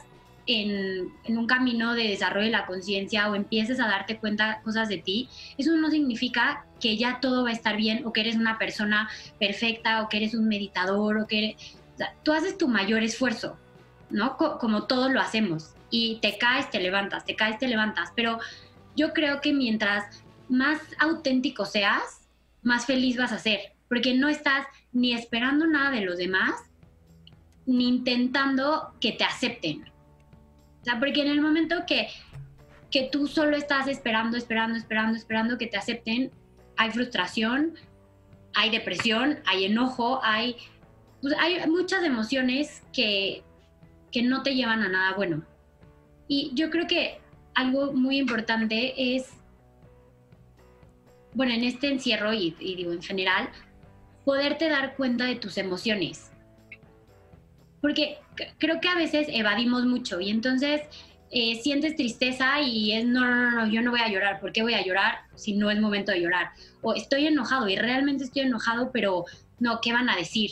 en, un camino de desarrollo de la conciencia o empieces a darte cuenta cosas de ti, eso no significa que ya todo va a estar bien o que eres una persona perfecta o que eres un meditador o que eres, tú haces tu mayor esfuerzo, ¿no? como todos lo hacemos y te caes, te levantas, te caes, te levantas, pero yo creo que mientras más auténtico seas, más feliz vas a ser, porque no estás ni esperando nada de los demás, ni intentando que te acepten. O sea, porque en el momento que, que tú solo estás esperando, esperando, esperando, esperando que te acepten, hay frustración, hay depresión, hay enojo, hay, pues, hay muchas emociones que, que no te llevan a nada bueno. Y yo creo que algo muy importante es, bueno, en este encierro y, digo en general, poderte dar cuenta de tus emociones. Porque creo que a veces evadimos mucho y entonces eh, sientes tristeza y es, no, no, no, yo no voy a llorar. ¿Por qué voy a llorar si no es momento de llorar? O estoy enojado y realmente estoy enojado, pero no, ¿qué van a decir?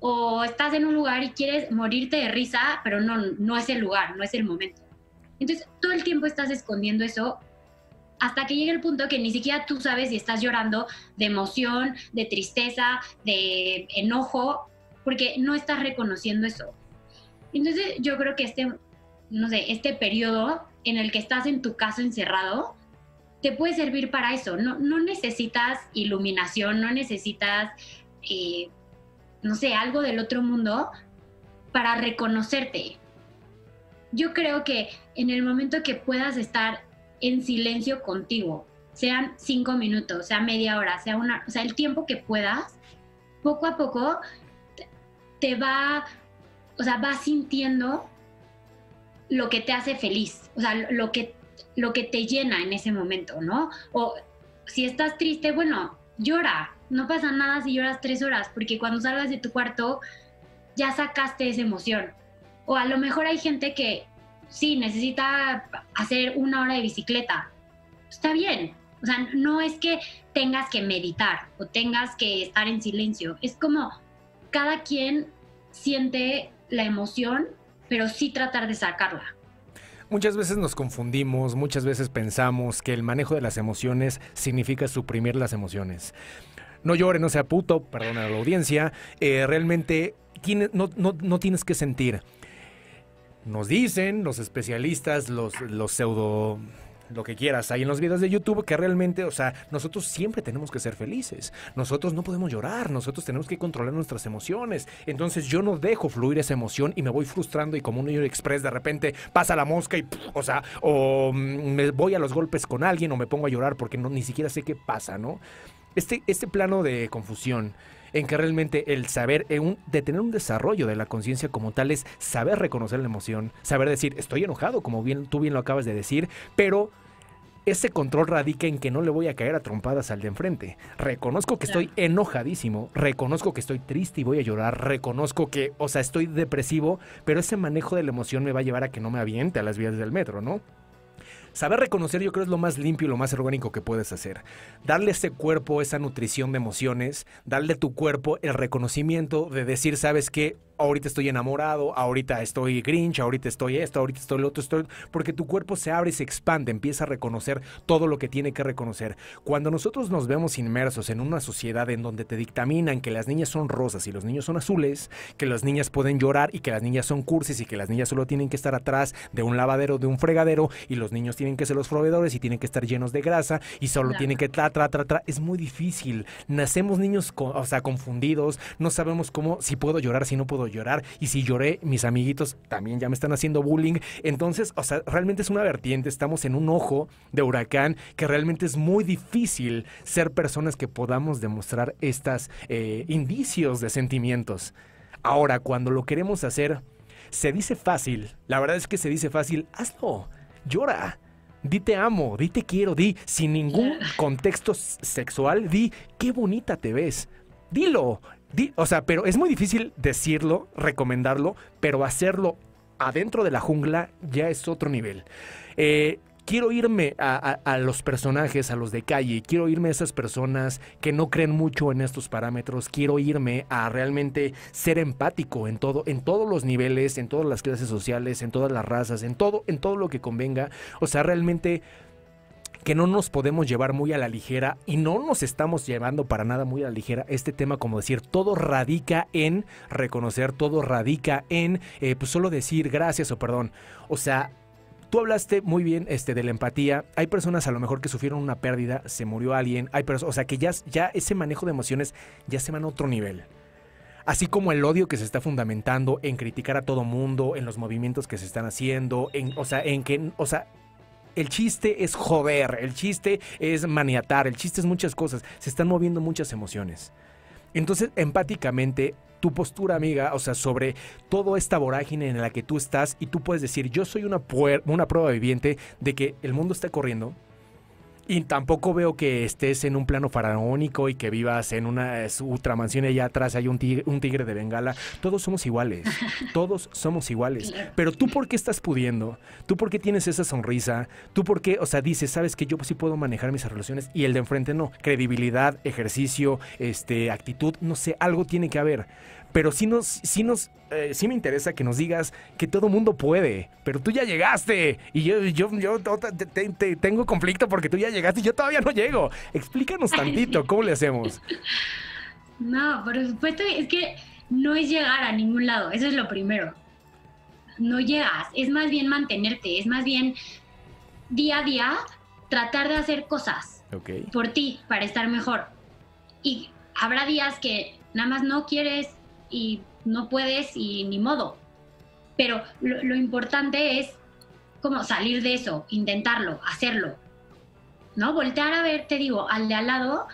O estás en un lugar y quieres morirte de risa, pero no, no es el lugar, no es el momento. Entonces, todo el tiempo estás escondiendo eso hasta que llega el punto que ni siquiera tú sabes si estás llorando de emoción, de tristeza, de enojo, porque no estás reconociendo eso. Entonces yo creo que este, no sé, este periodo en el que estás en tu casa encerrado, te puede servir para eso. No, no necesitas iluminación, no necesitas, eh, no sé, algo del otro mundo para reconocerte. Yo creo que en el momento que puedas estar en silencio contigo, sean cinco minutos, sea media hora, sea una, o sea, el tiempo que puedas, poco a poco te va, o sea, vas sintiendo lo que te hace feliz, o sea, lo que, lo que te llena en ese momento, ¿no? O si estás triste, bueno, llora, no pasa nada si lloras tres horas, porque cuando salgas de tu cuarto ya sacaste esa emoción. O a lo mejor hay gente que sí, necesita hacer una hora de bicicleta. Está bien. O sea, no es que tengas que meditar o tengas que estar en silencio. Es como cada quien siente la emoción, pero sí tratar de sacarla. Muchas veces nos confundimos, muchas veces pensamos que el manejo de las emociones significa suprimir las emociones. No llore, no sea puto, perdona a la audiencia. Eh, realmente no, no tienes que sentir nos dicen los especialistas, los, los pseudo lo que quieras ahí en los videos de YouTube, que realmente, o sea, nosotros siempre tenemos que ser felices. Nosotros no podemos llorar, nosotros tenemos que controlar nuestras emociones. Entonces yo no dejo fluir esa emoción y me voy frustrando y como un niño express de repente pasa la mosca y, o sea, o mm, me voy a los golpes con alguien o me pongo a llorar porque no, ni siquiera sé qué pasa, ¿no? Este, este plano de confusión en que realmente el saber, de tener un desarrollo de la conciencia como tal es saber reconocer la emoción, saber decir, estoy enojado, como bien tú bien lo acabas de decir, pero ese control radica en que no le voy a caer a trompadas al de enfrente. Reconozco que estoy enojadísimo, reconozco que estoy triste y voy a llorar, reconozco que, o sea, estoy depresivo, pero ese manejo de la emoción me va a llevar a que no me aviente a las vías del metro, ¿no? Saber reconocer yo creo es lo más limpio y lo más orgánico que puedes hacer. Darle ese cuerpo esa nutrición de emociones, darle a tu cuerpo el reconocimiento de decir, ¿sabes qué? Ahorita estoy enamorado, ahorita estoy grinch, ahorita estoy esto, ahorita estoy lo otro, estoy... Porque tu cuerpo se abre y se expande, empieza a reconocer todo lo que tiene que reconocer. Cuando nosotros nos vemos inmersos en una sociedad en donde te dictaminan que las niñas son rosas y los niños son azules, que las niñas pueden llorar y que las niñas son cursis y que las niñas solo tienen que estar atrás de un lavadero, de un fregadero y los niños tienen que ser los proveedores y tienen que estar llenos de grasa y solo tienen que tra, tra, tra, tra, es muy difícil. Nacemos niños, o sea, confundidos, no sabemos cómo, si puedo llorar, si no puedo llorar. Y si lloré, mis amiguitos también ya me están haciendo bullying. Entonces, o sea, realmente es una vertiente. Estamos en un ojo de huracán que realmente es muy difícil ser personas que podamos demostrar estos eh, indicios de sentimientos. Ahora, cuando lo queremos hacer, se dice fácil. La verdad es que se dice fácil. Hazlo. Llora. Di te amo, di te quiero, di sin ningún contexto sexual, di qué bonita te ves. Dilo, o sea, pero es muy difícil decirlo, recomendarlo, pero hacerlo adentro de la jungla ya es otro nivel. Eh, quiero irme a, los personajes, a los de calle, quiero irme a esas personas que no creen mucho en estos parámetros, quiero irme a realmente ser empático en todo, en todos los niveles, en todas las clases sociales, en todas las razas, en todo, en todo lo que convenga. O sea, realmente que no nos podemos llevar muy a la ligera y no nos estamos llevando para nada muy a la ligera este tema, como decir, todo radica en reconocer, todo radica en eh, pues solo decir gracias o perdón. O sea, Tú hablaste muy bien este, de la empatía. Hay personas a lo mejor que sufrieron una pérdida, se murió alguien. Hay personas, o sea, que ya, ese manejo de emociones ya se va a otro nivel. Así como el odio que se está fundamentando en criticar a todo mundo, en los movimientos que se están haciendo, en, o sea, en que, o sea, el chiste es joder, el chiste es maniatar, el chiste es muchas cosas. Se están moviendo muchas emociones. Entonces, empáticamente, tu postura, amiga, o sea, sobre toda esta vorágine en la que tú estás y tú puedes decir, yo soy una, una prueba viviente de que el mundo está corriendo, y tampoco veo que estés en un plano faraónico y que vivas en una ultramansión y allá atrás hay un tigre, un tigre de bengala. Todos somos iguales. Todos somos iguales. Pero tú por qué estás pudiendo? ¿Tú por qué tienes esa sonrisa? ¿Tú por qué, o sea, dices, sabes que yo sí puedo manejar mis relaciones y el de enfrente no? Credibilidad, ejercicio, este, actitud, no sé, algo tiene que haber pero sí nos, sí nos, eh, sí me interesa que nos digas que todo mundo puede, pero tú ya llegaste y yo, yo, yo tengo conflicto porque tú ya llegaste y yo todavía no llego. Explícanos tantito, ¿cómo le hacemos? No, por supuesto, es que no es llegar a ningún lado, eso es lo primero. No llegas, es más bien mantenerte, es más bien día a día tratar de hacer cosas por ti para estar mejor. Y habrá días que nada más no quieres y no puedes y ni modo. Pero lo, importante es como salir de eso, intentarlo, hacerlo. ¿No? Voltear a ver, te digo, al de al lado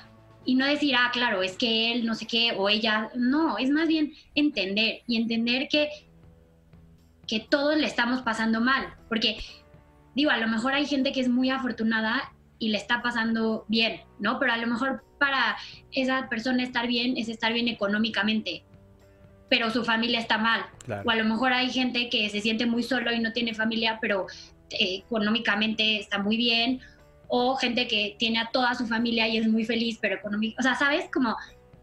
y no decir, ah, claro, es que él no sé qué o ella. No, es más bien entender y entender que, que todos le estamos pasando mal. Porque, digo, a lo mejor hay gente que es muy afortunada y le está pasando bien, ¿no? Pero a lo mejor para esa persona estar bien es estar bien económicamente pero su familia está mal. O a lo mejor hay gente que se siente muy solo y no tiene familia, pero eh, económicamente está muy bien. O gente que tiene a toda su familia y es muy feliz, pero económicamente... O sea, ¿sabes? Como,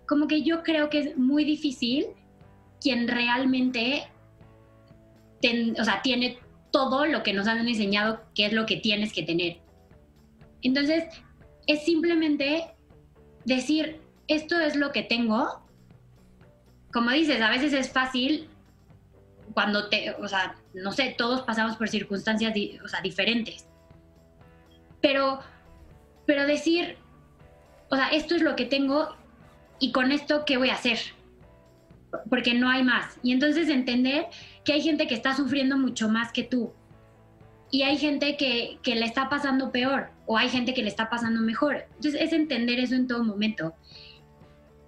como que yo creo que es muy difícil quien realmente o sea, tiene todo lo que nos han enseñado que es lo que tienes que tener. Entonces, es simplemente decir, esto es lo que tengo como dices, a veces es fácil cuando te, o sea, no sé, todos pasamos por circunstancias o sea, diferentes. Pero, pero decir, o sea, esto es lo que tengo y con esto, ¿qué voy a hacer? Porque no hay más. Y entonces entender que hay gente que está sufriendo mucho más que tú. Y hay gente que, que le está pasando peor o hay gente que le está pasando mejor. Entonces es entender eso en todo momento.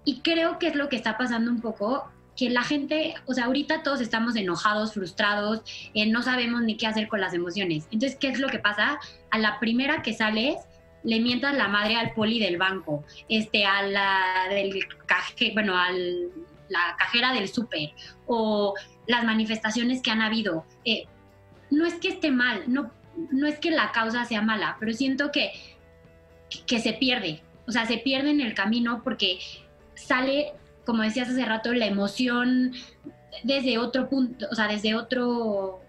Y creo que es lo que está pasando un poco, que la gente, o sea, ahorita todos estamos enojados, frustrados, eh, no sabemos ni qué hacer con las emociones. Entonces, ¿qué es lo que pasa? A la primera que sales, le mientas la madre al poli del banco, este, a la del caje, bueno, a la cajera del súper, o las manifestaciones que han habido. Eh, no es que esté mal, no, no es que la causa sea mala, pero siento que, que se pierde, o sea, se pierde en el camino porque sale, como decías hace rato, la emoción desde otro punto, o sea, desde otro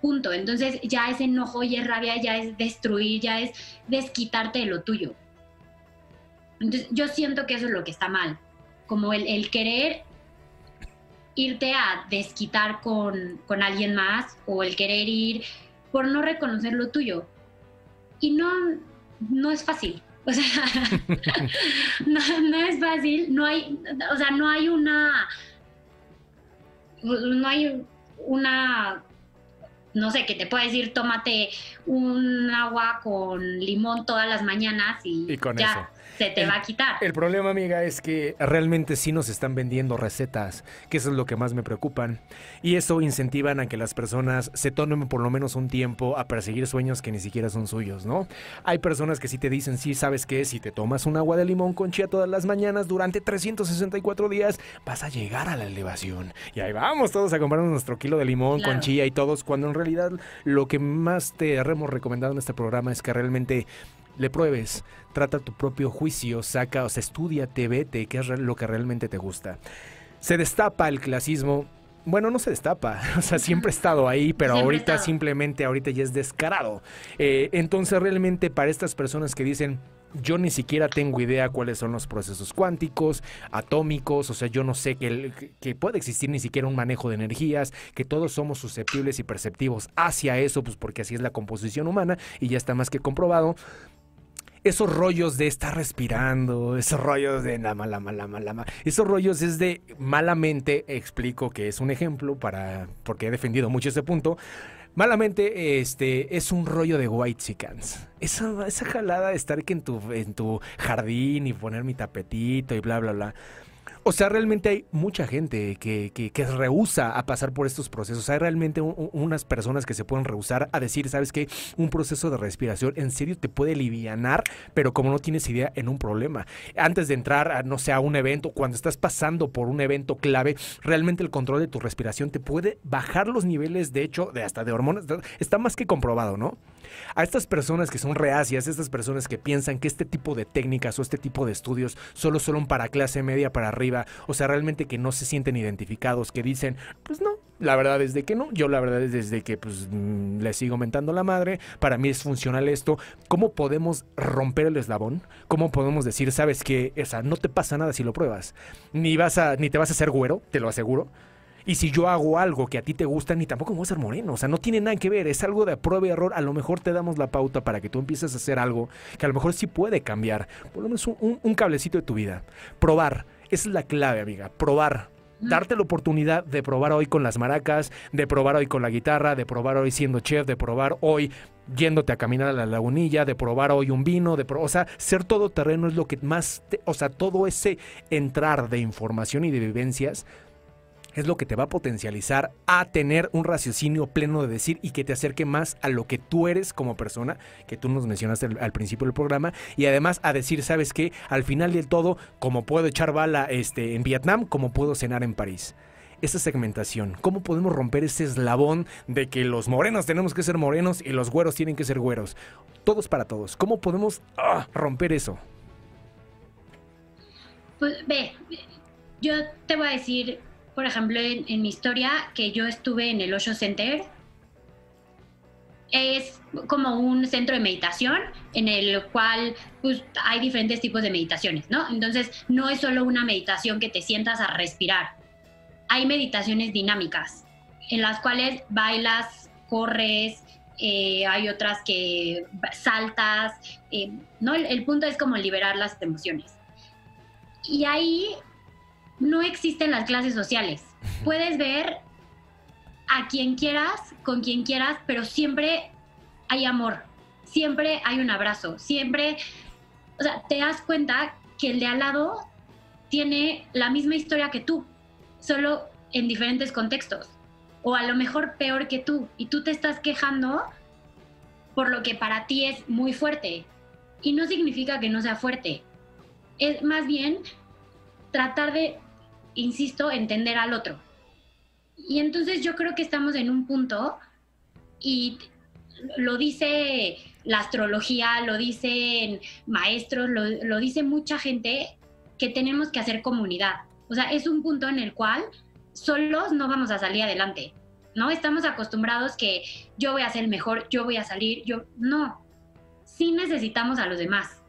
punto. Entonces ya es enojo, y es rabia, ya es destruir, ya es desquitarte de lo tuyo. Entonces yo siento que eso es lo que está mal, como el, querer irte a desquitar con, con, alguien más o el querer ir por no reconocer lo tuyo. Y no, no es fácil. O sea, no, es fácil, no hay, o sea, no hay una, no hay una, no sé, que te pueda decir, tómate un agua con limón todas las mañanas y, con ya. Eso. Se te va a quitar. El problema, amiga, es que realmente sí nos están vendiendo recetas, que eso es lo que más me preocupan. Y eso incentivan a que las personas se tomen por lo menos un tiempo a perseguir sueños que ni siquiera son suyos, ¿no? Hay personas que sí te dicen, sí, ¿sabes qué? Si te tomas un agua de limón con chía todas las mañanas durante 364 días, vas a llegar a la elevación. Y ahí vamos todos a comprarnos nuestro kilo de limón con chía y todos, cuando en realidad lo que más te hemos recomendado en este programa es que realmente le pruebes, trata tu propio juicio, saca, o sea, estudiate, vete, qué es lo que realmente te gusta. Se destapa el clasismo. Bueno, no se destapa, o sea, siempre ha estado ahí, pero ahorita simplemente, ahorita ya es descarado. Eh, entonces realmente para estas personas que dicen, yo ni siquiera tengo idea cuáles son los procesos cuánticos, atómicos, o sea, yo no sé que, que, puede existir ni siquiera un manejo de energías, que todos somos susceptibles y perceptivos hacia eso, pues porque así es la composición humana y ya está más que comprobado esos rollos de estar respirando, esos rollos de la mala, mala, mala, esos rollos es de malamente, explico que es un ejemplo para, porque he defendido mucho ese punto, Malamente, este, es un rollo de white chickens. Esa, esa jalada de estar que en tu, en tu jardín y poner mi tapetito y bla, bla, bla. O sea, realmente hay mucha gente que, que, rehúsa a pasar por estos procesos. Hay realmente unas personas que se pueden rehusar a decir, ¿sabes qué? Un proceso de respiración en serio te puede alivianar, pero como no tienes idea, en un problema. Antes de entrar, a, no sé, a un evento, cuando estás pasando por un evento clave, realmente el control de tu respiración te puede bajar los niveles, de hecho, de hasta de hormonas. Está más que comprobado, ¿no? A estas personas que son reacias, estas personas que piensan que este tipo de técnicas o este tipo de estudios solo son para clase media para arriba, o sea, realmente que no se sienten identificados, que dicen, pues no, la verdad es de que no, yo la verdad es desde que pues mm, le sigo mentando la madre, para mí es funcional esto, ¿cómo podemos romper el eslabón? ¿Cómo podemos decir, sabes que, esa no te pasa nada si lo pruebas, ni vas a ni te vas a hacer güero, te lo aseguro? Y si yo hago algo que a ti te gusta, ni tampoco voy a ser moreno. O sea, no tiene nada que ver. Es algo de prueba y error. A lo mejor te damos la pauta para que tú empieces a hacer algo que a lo mejor sí puede cambiar. Por lo menos un, cablecito de tu vida. Probar. Esa es la clave, amiga. Probar darte la oportunidad de probar hoy con las maracas, de probar hoy con la guitarra, de probar hoy siendo chef, de probar hoy yéndote a caminar a la lagunilla, de probar hoy un vino, de o sea, ser todo terreno es lo que más, o sea, todo ese entrar de información y de vivencias es lo que te va a potencializar a tener un raciocinio pleno de decir y que te acerque más a lo que tú eres como persona, que tú nos mencionaste al, principio del programa, y además a decir, ¿sabes qué? Al final del todo, como puedo echar bala este, en Vietnam, como puedo cenar en París esa segmentación? ¿Cómo podemos romper ese eslabón de que los morenos tenemos que ser morenos y los güeros tienen que ser güeros? Todos para todos. ¿Cómo podemos ah, romper eso? Pues ve, yo te voy a decir por ejemplo, en, mi historia, que yo estuve en el Osho Center, es como un centro de meditación en el cual pues, hay diferentes tipos de meditaciones, ¿no? Entonces, no es solo una meditación que te sientas a respirar. Hay meditaciones dinámicas en las cuales bailas, corres, eh, hay otras que saltas, eh, ¿no? el punto es como liberar las emociones. Y ahí no existen las clases sociales. Puedes ver a quien quieras, con quien quieras, pero siempre hay amor, siempre hay un abrazo, siempre, o sea, te das cuenta que el de al lado tiene la misma historia que tú, solo en diferentes contextos, o a lo mejor peor que tú, y tú te estás quejando por lo que para ti es muy fuerte, y no significa que no sea fuerte, es más bien tratar de insisto, entender al otro. Y entonces yo creo que estamos en un punto, y lo dice la astrología, lo dicen maestros, lo, dice mucha gente, que tenemos que hacer comunidad. O sea, es un punto en el cual solos no vamos a salir adelante. ¿No? Estamos acostumbrados que yo voy a ser mejor, yo voy a salir, yo no. Sí necesitamos a los demás.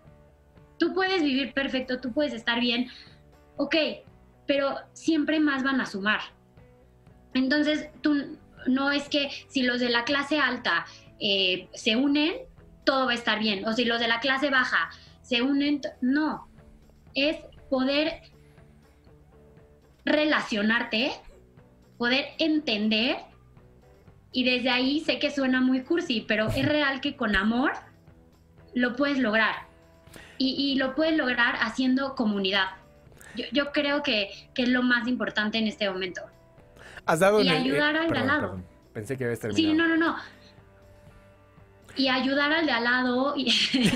Tú puedes vivir perfecto, tú puedes estar bien. Ok, pero siempre más van a sumar. Entonces, tú no es que si los de la clase alta eh, se unen, todo va a estar bien, o si los de la clase baja se unen, no, es poder relacionarte, poder entender, y desde ahí sé que suena muy cursi, pero es real que con amor lo puedes lograr. y, lo puedes lograr haciendo comunidad. Yo, creo que, es lo más importante en este momento. Has dado y ayudar al de al lado. Pensé que habías terminado. Sí, no, no, no. Y ayudar al de al lado. Y...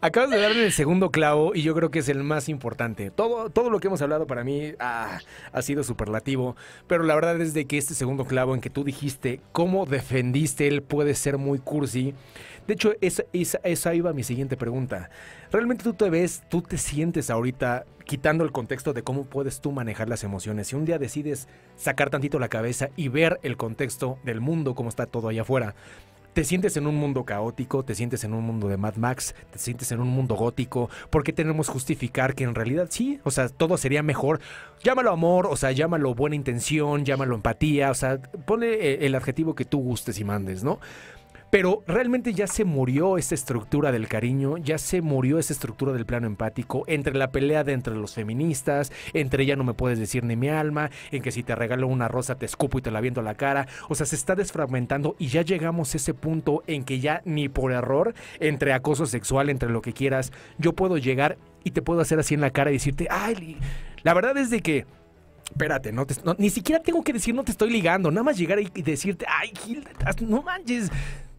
Acabas de darle el segundo clavo y yo creo que es el más importante. Todo, todo lo que hemos hablado para mí ah, ha sido superlativo, pero la verdad es de que este segundo clavo en que tú dijiste cómo defendiste él puede ser muy cursi. De hecho, esa, esa, esa iba mi siguiente pregunta. ¿Realmente tú te ves, tú te sientes ahorita quitando el contexto de cómo puedes tú manejar las emociones? Si un día decides sacar tantito la cabeza y ver el contexto del mundo, cómo está todo allá afuera, te sientes en un mundo caótico, te sientes en un mundo de Mad Max, te sientes en un mundo gótico, ¿por qué tenemos justificar que en realidad sí? O sea, todo sería mejor. Llámalo amor, o sea, llámalo buena intención, llámalo empatía, o sea, pone eh, el adjetivo que tú gustes y mandes, ¿no? Pero realmente ya se murió esa estructura del cariño, ya se murió esa estructura del plano empático, entre la pelea de entre los feministas, entre ya no me puedes decir ni mi alma, en que si te regalo una rosa te escupo y te la viento a la cara. O sea, se está desfragmentando y ya llegamos a ese punto en que ya ni por error, entre acoso sexual, entre lo que quieras, yo puedo llegar y te puedo hacer así en la cara y decirte, ay, la verdad es de que espérate, no, ni siquiera tengo que decir no te estoy ligando, nada más llegar y decirte, ay, Gil, no manches,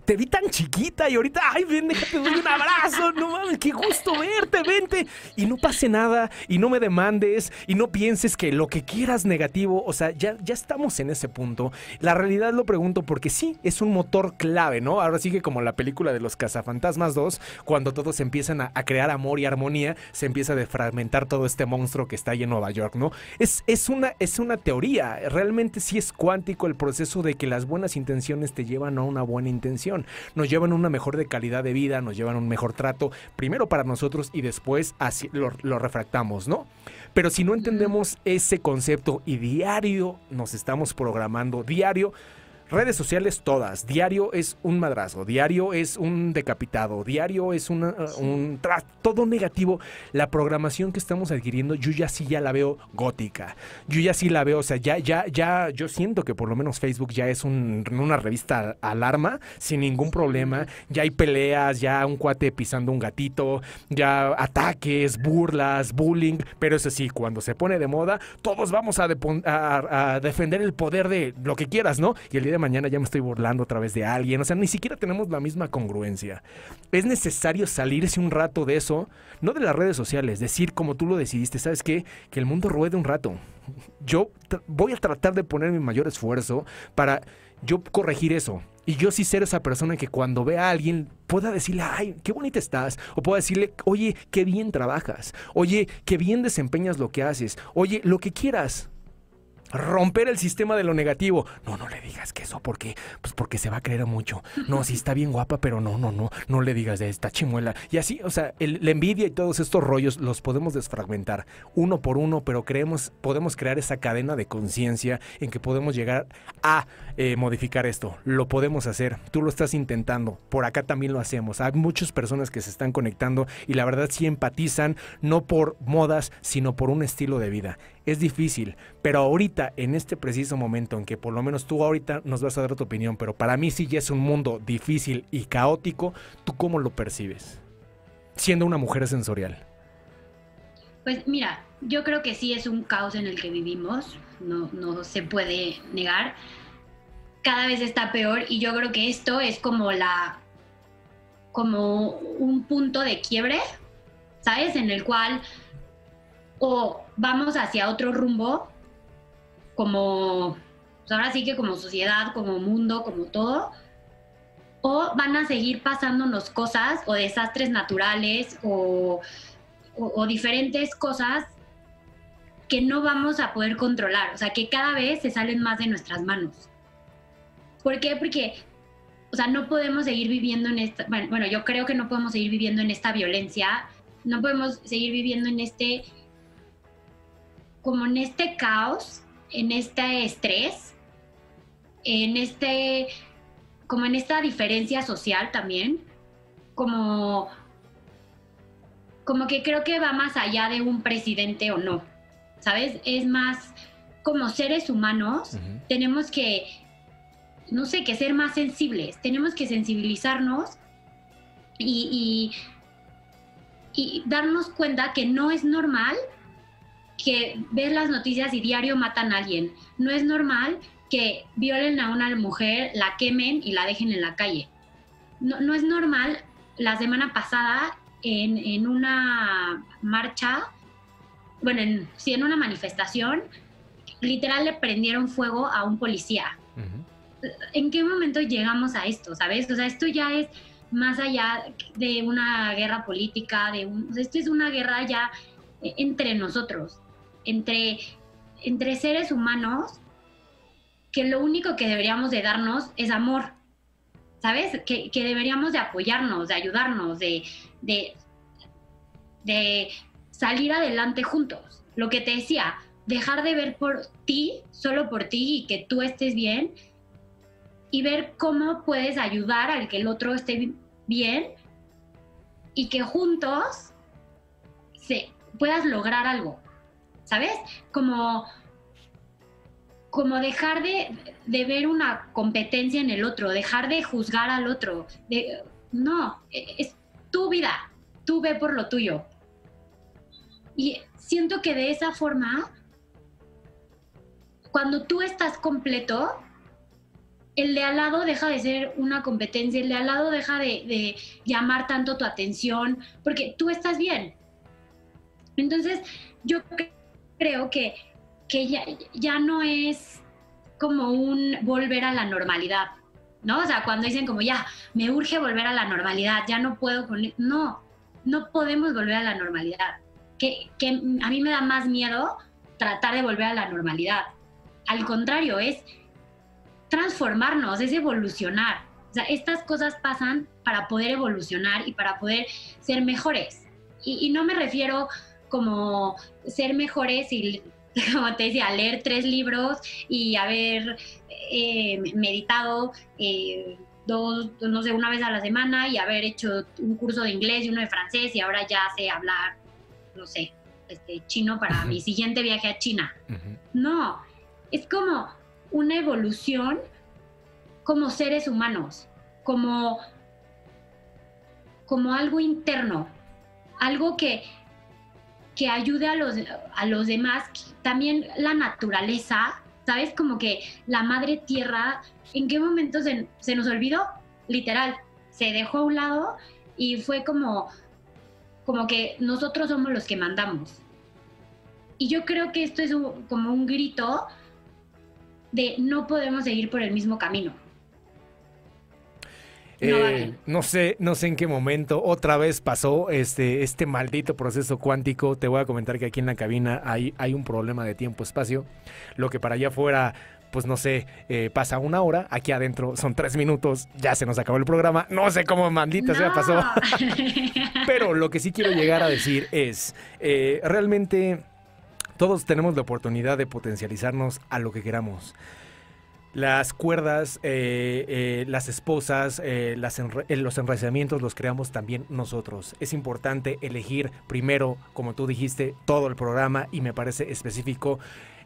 te vi tan chiquita y ahorita, ay, ven, déjate, doy un abrazo, no mames, qué gusto verte, vente. Y no pase nada, y no me demandes, y no pienses que lo que quieras negativo, o sea, ya, ya estamos en ese punto. La realidad lo pregunto porque sí, es un motor clave, ¿no? Ahora sí que como la película de los cazafantasmas 2, cuando todos empiezan a, crear amor y armonía, se empieza a defragmentar todo este monstruo que está ahí en Nueva York, ¿no? Es, es, una, es una teoría, realmente sí es cuántico el proceso de que las buenas intenciones te llevan a una buena intención nos llevan una mejor de calidad de vida, nos llevan un mejor trato, primero para nosotros y después así lo, lo refractamos, ¿no? Pero si no entendemos ese concepto y diario nos estamos programando, diario Redes sociales todas. Diario es un madrazo, diario es un decapitado, diario es un todo negativo. La programación que estamos adquiriendo, yo ya sí ya la veo gótica. Yo ya sí la veo, o sea, ya, ya, ya, yo siento que por lo menos Facebook ya es una revista alarma sin ningún problema. Ya hay peleas, ya un cuate pisando un gatito, ya ataques, burlas, bullying. Pero eso sí, cuando se pone de moda, todos vamos a, a defender el poder de lo que quieras, ¿no? Y el día mañana ya me estoy burlando a través de alguien. O sea, ni siquiera tenemos la misma congruencia. Es necesario salirse un rato de eso, no de las redes sociales, decir como tú lo decidiste, ¿sabes qué? Que el mundo ruede un rato. Yo voy a tratar de poner mi mayor esfuerzo para yo corregir eso. Y yo sí ser esa persona que cuando vea a alguien pueda decirle, ay, qué bonita estás. O pueda decirle, oye, qué bien trabajas. Oye, qué bien desempeñas lo que haces. Oye, lo que quieras romper el sistema de lo negativo. No, no le digas que eso, porque, pues porque se va a creer mucho. No, sí está bien guapa, pero no, no, no, no le digas de esta chimuela. Y así, o sea, la envidia y todos estos rollos los podemos desfragmentar uno por uno, pero creemos, podemos crear esa cadena de conciencia en que podemos llegar a eh, modificar esto. Lo podemos hacer. Tú lo estás intentando. Por acá también lo hacemos. Hay muchas personas que se están conectando y la verdad sí empatizan, no por modas, sino por un estilo de vida es difícil, pero ahorita, en este preciso momento en que por lo menos tú ahorita nos vas a dar tu opinión, pero para mí sí ya es un mundo difícil y caótico, ¿tú cómo lo percibes? Siendo una mujer sensorial. Pues mira, yo creo que sí es un caos en el que vivimos, no, no se puede negar. Cada vez está peor y yo creo que esto es como la como un punto de quiebre, ¿sabes? En el cual o vamos hacia otro rumbo, como, pues ahora sí que como sociedad, como mundo, como todo, o van a seguir pasándonos cosas o desastres naturales o, diferentes cosas que no vamos a poder controlar, o sea, que cada vez se salen más de nuestras manos. ¿Por qué? Porque, o sea, no podemos seguir viviendo en esta, bueno, bueno, yo creo que no podemos seguir viviendo en esta violencia, no podemos seguir viviendo en este como en este caos, en este estrés, en este, como en esta diferencia social también, como, como que creo que va más allá de un presidente o no, ¿sabes? Es más, como seres humanos, tenemos que, no sé, que ser más sensibles, tenemos que sensibilizarnos y, y, darnos cuenta que no es normal que ves las noticias y diario matan a alguien. No es normal que violen a una mujer, la quemen y la dejen en la calle. No, no es normal. La semana pasada, en, en una marcha, bueno, en, sí, en una manifestación, literal le prendieron fuego a un policía. ¿En qué momento llegamos a esto, sabes? O sea, esto ya es más allá de una guerra política, de un, esto es una guerra ya entre nosotros, entre, entre seres humanos, que lo único que deberíamos de darnos es amor, ¿sabes? Que, deberíamos de apoyarnos, de ayudarnos, de, de, de salir adelante juntos. Lo que te decía, dejar de ver por ti, solo por ti y que tú estés bien y ver cómo puedes ayudar al que el otro esté bien y que juntos se, puedas lograr algo, ¿sabes? Como, como dejar de, ver una competencia en el otro, dejar de juzgar al otro. De, no, es tu vida, tú ve por lo tuyo. Y siento que de esa forma, cuando tú estás completo, el de al lado deja de ser una competencia, el de al lado deja de, llamar tanto tu atención, porque tú estás bien. Entonces, yo creo que, que ya, ya no es como un volver a la normalidad, ¿no? O sea, cuando dicen como ya, me urge volver a la normalidad, ya no puedo poner, no, no podemos volver a la normalidad. Que, que a mí me da más miedo tratar de volver a la normalidad. Al contrario, es transformarnos, es evolucionar. O sea, estas cosas pasan para poder evolucionar y para poder ser mejores. Y, no me refiero como ser mejores y, como te decía, leer tres libros y haber eh, meditado eh, dos, no sé, una vez a la semana y haber hecho un curso de inglés y uno de francés y ahora ya sé hablar, no sé, este, chino para mi siguiente viaje a China. No, es como una evolución como seres humanos, como, como algo interno, algo que, que ayude a los, a los demás. También la naturaleza, ¿sabes? Como que la madre tierra, ¿en qué momento se, nos olvidó? Literal, se dejó a un lado y fue como, como que nosotros somos los que mandamos. Y yo creo que esto es como un grito de no podemos seguir por el mismo camino. Eh, no, sé, no sé en qué momento otra vez pasó este, este maldito proceso cuántico. Te voy a comentar que aquí en la cabina hay, hay un problema de tiempo-espacio. Lo que para allá afuera, pues no sé, eh, pasa una hora. Aquí adentro son tres minutos. Ya se nos acabó el programa. No sé cómo maldita se sea pasó. Pero lo que sí quiero llegar a decir es, eh, realmente todos tenemos la oportunidad de potencializarnos a lo que queramos. Las cuerdas, eh, eh, las esposas, eh, los enraizamientos los creamos también nosotros. Es importante elegir primero, como tú dijiste, todo el programa y me parece específico,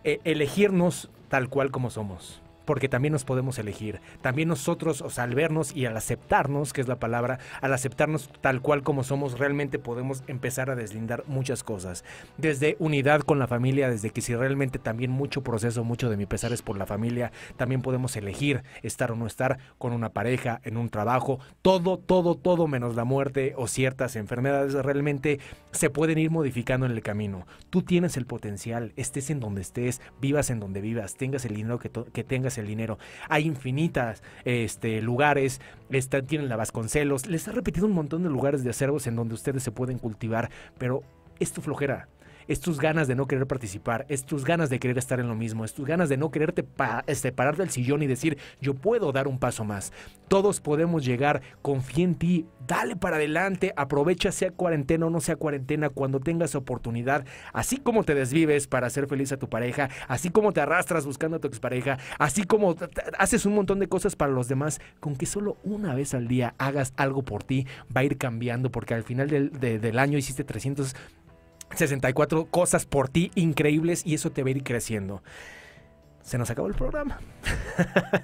elegirnos tal cual como somos porque también nos podemos elegir. También nosotros, o sea, al vernos y al aceptarnos, que es la palabra, al aceptarnos tal cual como somos, realmente podemos empezar a deslindar muchas cosas. Desde unidad con la familia, desde que si realmente también mucho proceso, mucho de mi pesar es por la familia, también podemos elegir estar o no estar con una pareja, en un trabajo, todo, todo, todo menos la muerte o ciertas enfermedades realmente se pueden ir modificando en el camino. Tú tienes el potencial, estés en donde estés, vivas en donde vivas, tengas el dinero que, que tengas el dinero. Hay infinitas este, lugares, está, tienen la Vasconcelos, les ha repetido un montón de lugares de acervos en donde ustedes se pueden cultivar, pero es tu flojera es tus ganas de no querer participar, es tus ganas de querer estar en lo mismo, es tus ganas de no quererte este, parar del sillón y decir, yo puedo dar un paso más. Todos podemos llegar, confía en ti, dale para adelante, aprovecha sea cuarentena o no sea cuarentena cuando tengas oportunidad, así como te desvives para hacer feliz a tu pareja, así como te arrastras buscando a tu expareja, así como haces un montón de cosas para los demás, con que solo una vez al día hagas algo por ti, va a ir cambiando porque al final del, del año hiciste 300 64 cosas por ti increíbles y eso te va a ir creciendo. se nos acabó el programa.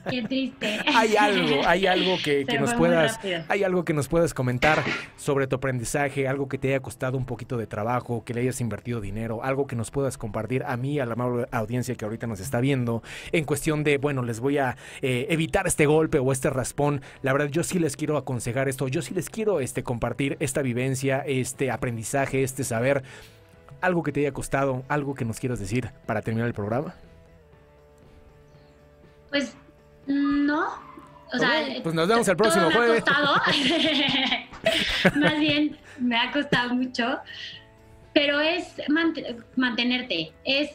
Qué triste. hay algo, hay algo que, nos puedas, hay algo que nos puedas comentar sobre tu aprendizaje, algo que te haya costado un poquito de trabajo, que le hayas invertido dinero, algo que nos puedas compartir a mí, a la amable audiencia que ahorita nos está viendo, en cuestión de, bueno, les voy a eh, evitar este golpe o este raspón. La verdad, yo sí les quiero aconsejar esto, yo sí les quiero este, compartir esta vivencia, este aprendizaje, este saber. Algo que te haya costado, algo que nos quieras decir para terminar el programa. Pues no. O sea, pues nos vemos el próximo jueves. Más bien, me ha costado mucho. Pero es mantenerte, es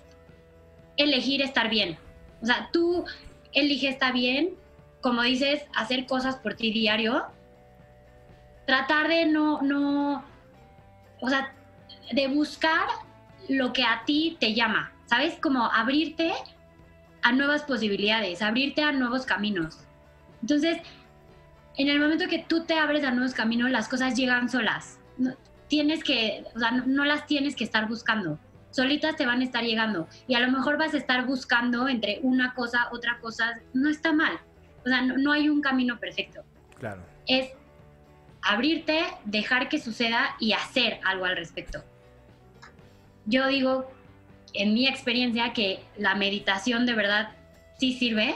elegir estar bien. O sea, tú eliges estar bien, como dices, hacer cosas por ti diario. Tratar de no, no, o sea, de buscar lo que a ti te llama, ¿sabes? Como abrirte a nuevas posibilidades, abrirte a nuevos caminos. Entonces, en el momento que tú te abres a nuevos caminos, las cosas llegan solas. No, tienes que, o sea, no, las tienes que estar buscando. Solitas te van a estar llegando. Y a lo mejor vas a estar buscando entre una cosa, otra cosa. No está mal. O sea, no, no hay un camino perfecto. Claro. Es abrirte, dejar que suceda y hacer algo al respecto. Yo digo en mi experiencia que la meditación de verdad sí sirve.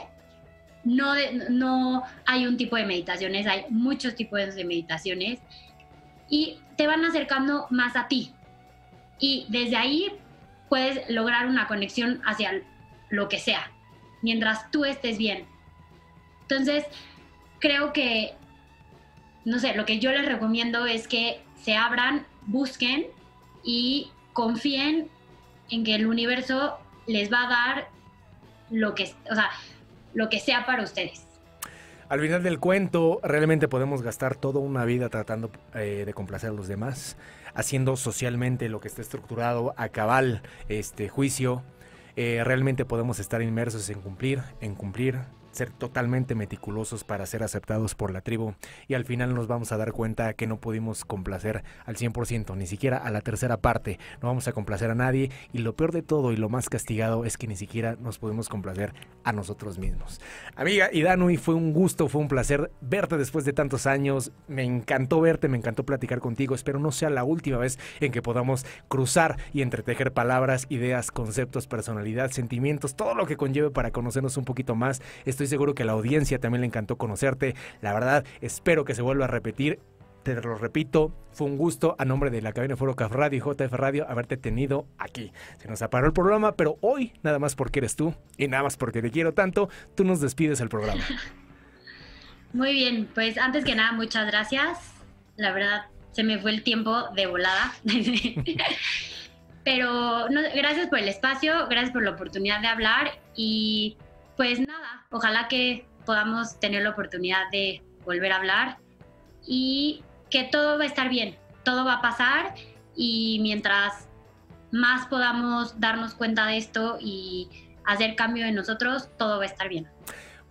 No, no hay un tipo de meditaciones, hay muchos tipos de meditaciones y te van acercando más a ti. Y desde ahí puedes lograr una conexión hacia lo que sea, mientras tú estés bien. Entonces, creo que, no sé, lo que yo les recomiendo es que se abran, busquen y confíen en que el universo les va a dar lo que, o sea, lo que sea para ustedes. Al final del cuento, realmente podemos gastar toda una vida tratando eh, de complacer a los demás, haciendo socialmente lo que está estructurado a cabal este juicio. Eh, realmente podemos estar inmersos en cumplir, en cumplir, ser totalmente meticulosos para ser aceptados por la tribu y al final nos vamos a dar cuenta que no pudimos complacer al 100%, ni siquiera a la tercera parte, no vamos a complacer a nadie y lo peor de todo y lo más castigado es que ni siquiera nos pudimos complacer a nosotros mismos. Amiga Idanui, fue un gusto, fue un placer verte después de tantos años, me encantó verte, me encantó platicar contigo, espero no sea la última vez en que podamos cruzar y entretejer palabras, ideas, conceptos, personalidad, sentimientos, todo lo que conlleve para conocernos un poquito más. Estoy seguro que a la audiencia también le encantó conocerte. La verdad, espero que se vuelva a repetir. Te lo repito, fue un gusto a nombre de la cabina Foro Caf Radio y JF Radio haberte tenido aquí. Se nos aparó el programa, pero hoy, nada más porque eres tú y nada más porque te quiero tanto, tú nos despides el programa. Muy bien, pues antes que nada, muchas gracias. La verdad, se me fue el tiempo de volada. pero gracias por el espacio, gracias por la oportunidad de hablar y pues nada, ojalá que podamos tener la oportunidad de volver a hablar y que todo va a estar bien, todo va a pasar y mientras más podamos darnos cuenta de esto y hacer cambio en nosotros, todo va a estar bien.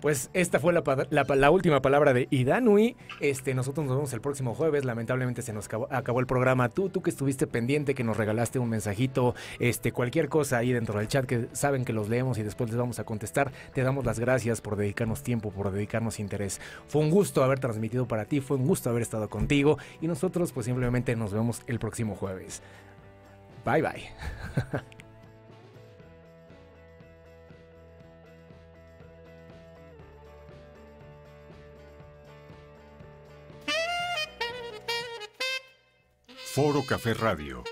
Pues esta fue la, última palabra de Idanui. Este, nosotros nos vemos el próximo jueves. Lamentablemente se nos acabó, el programa. Tú, tú que estuviste pendiente, que nos regalaste un mensajito, este, cualquier cosa ahí dentro del chat que saben que los leemos y después les vamos a contestar. Te damos las gracias por dedicarnos tiempo, por dedicarnos interés. Fue un gusto haber transmitido para ti, fue un gusto haber estado contigo y nosotros pues simplemente nos vemos el próximo jueves. Bye bye. Foro Café Radio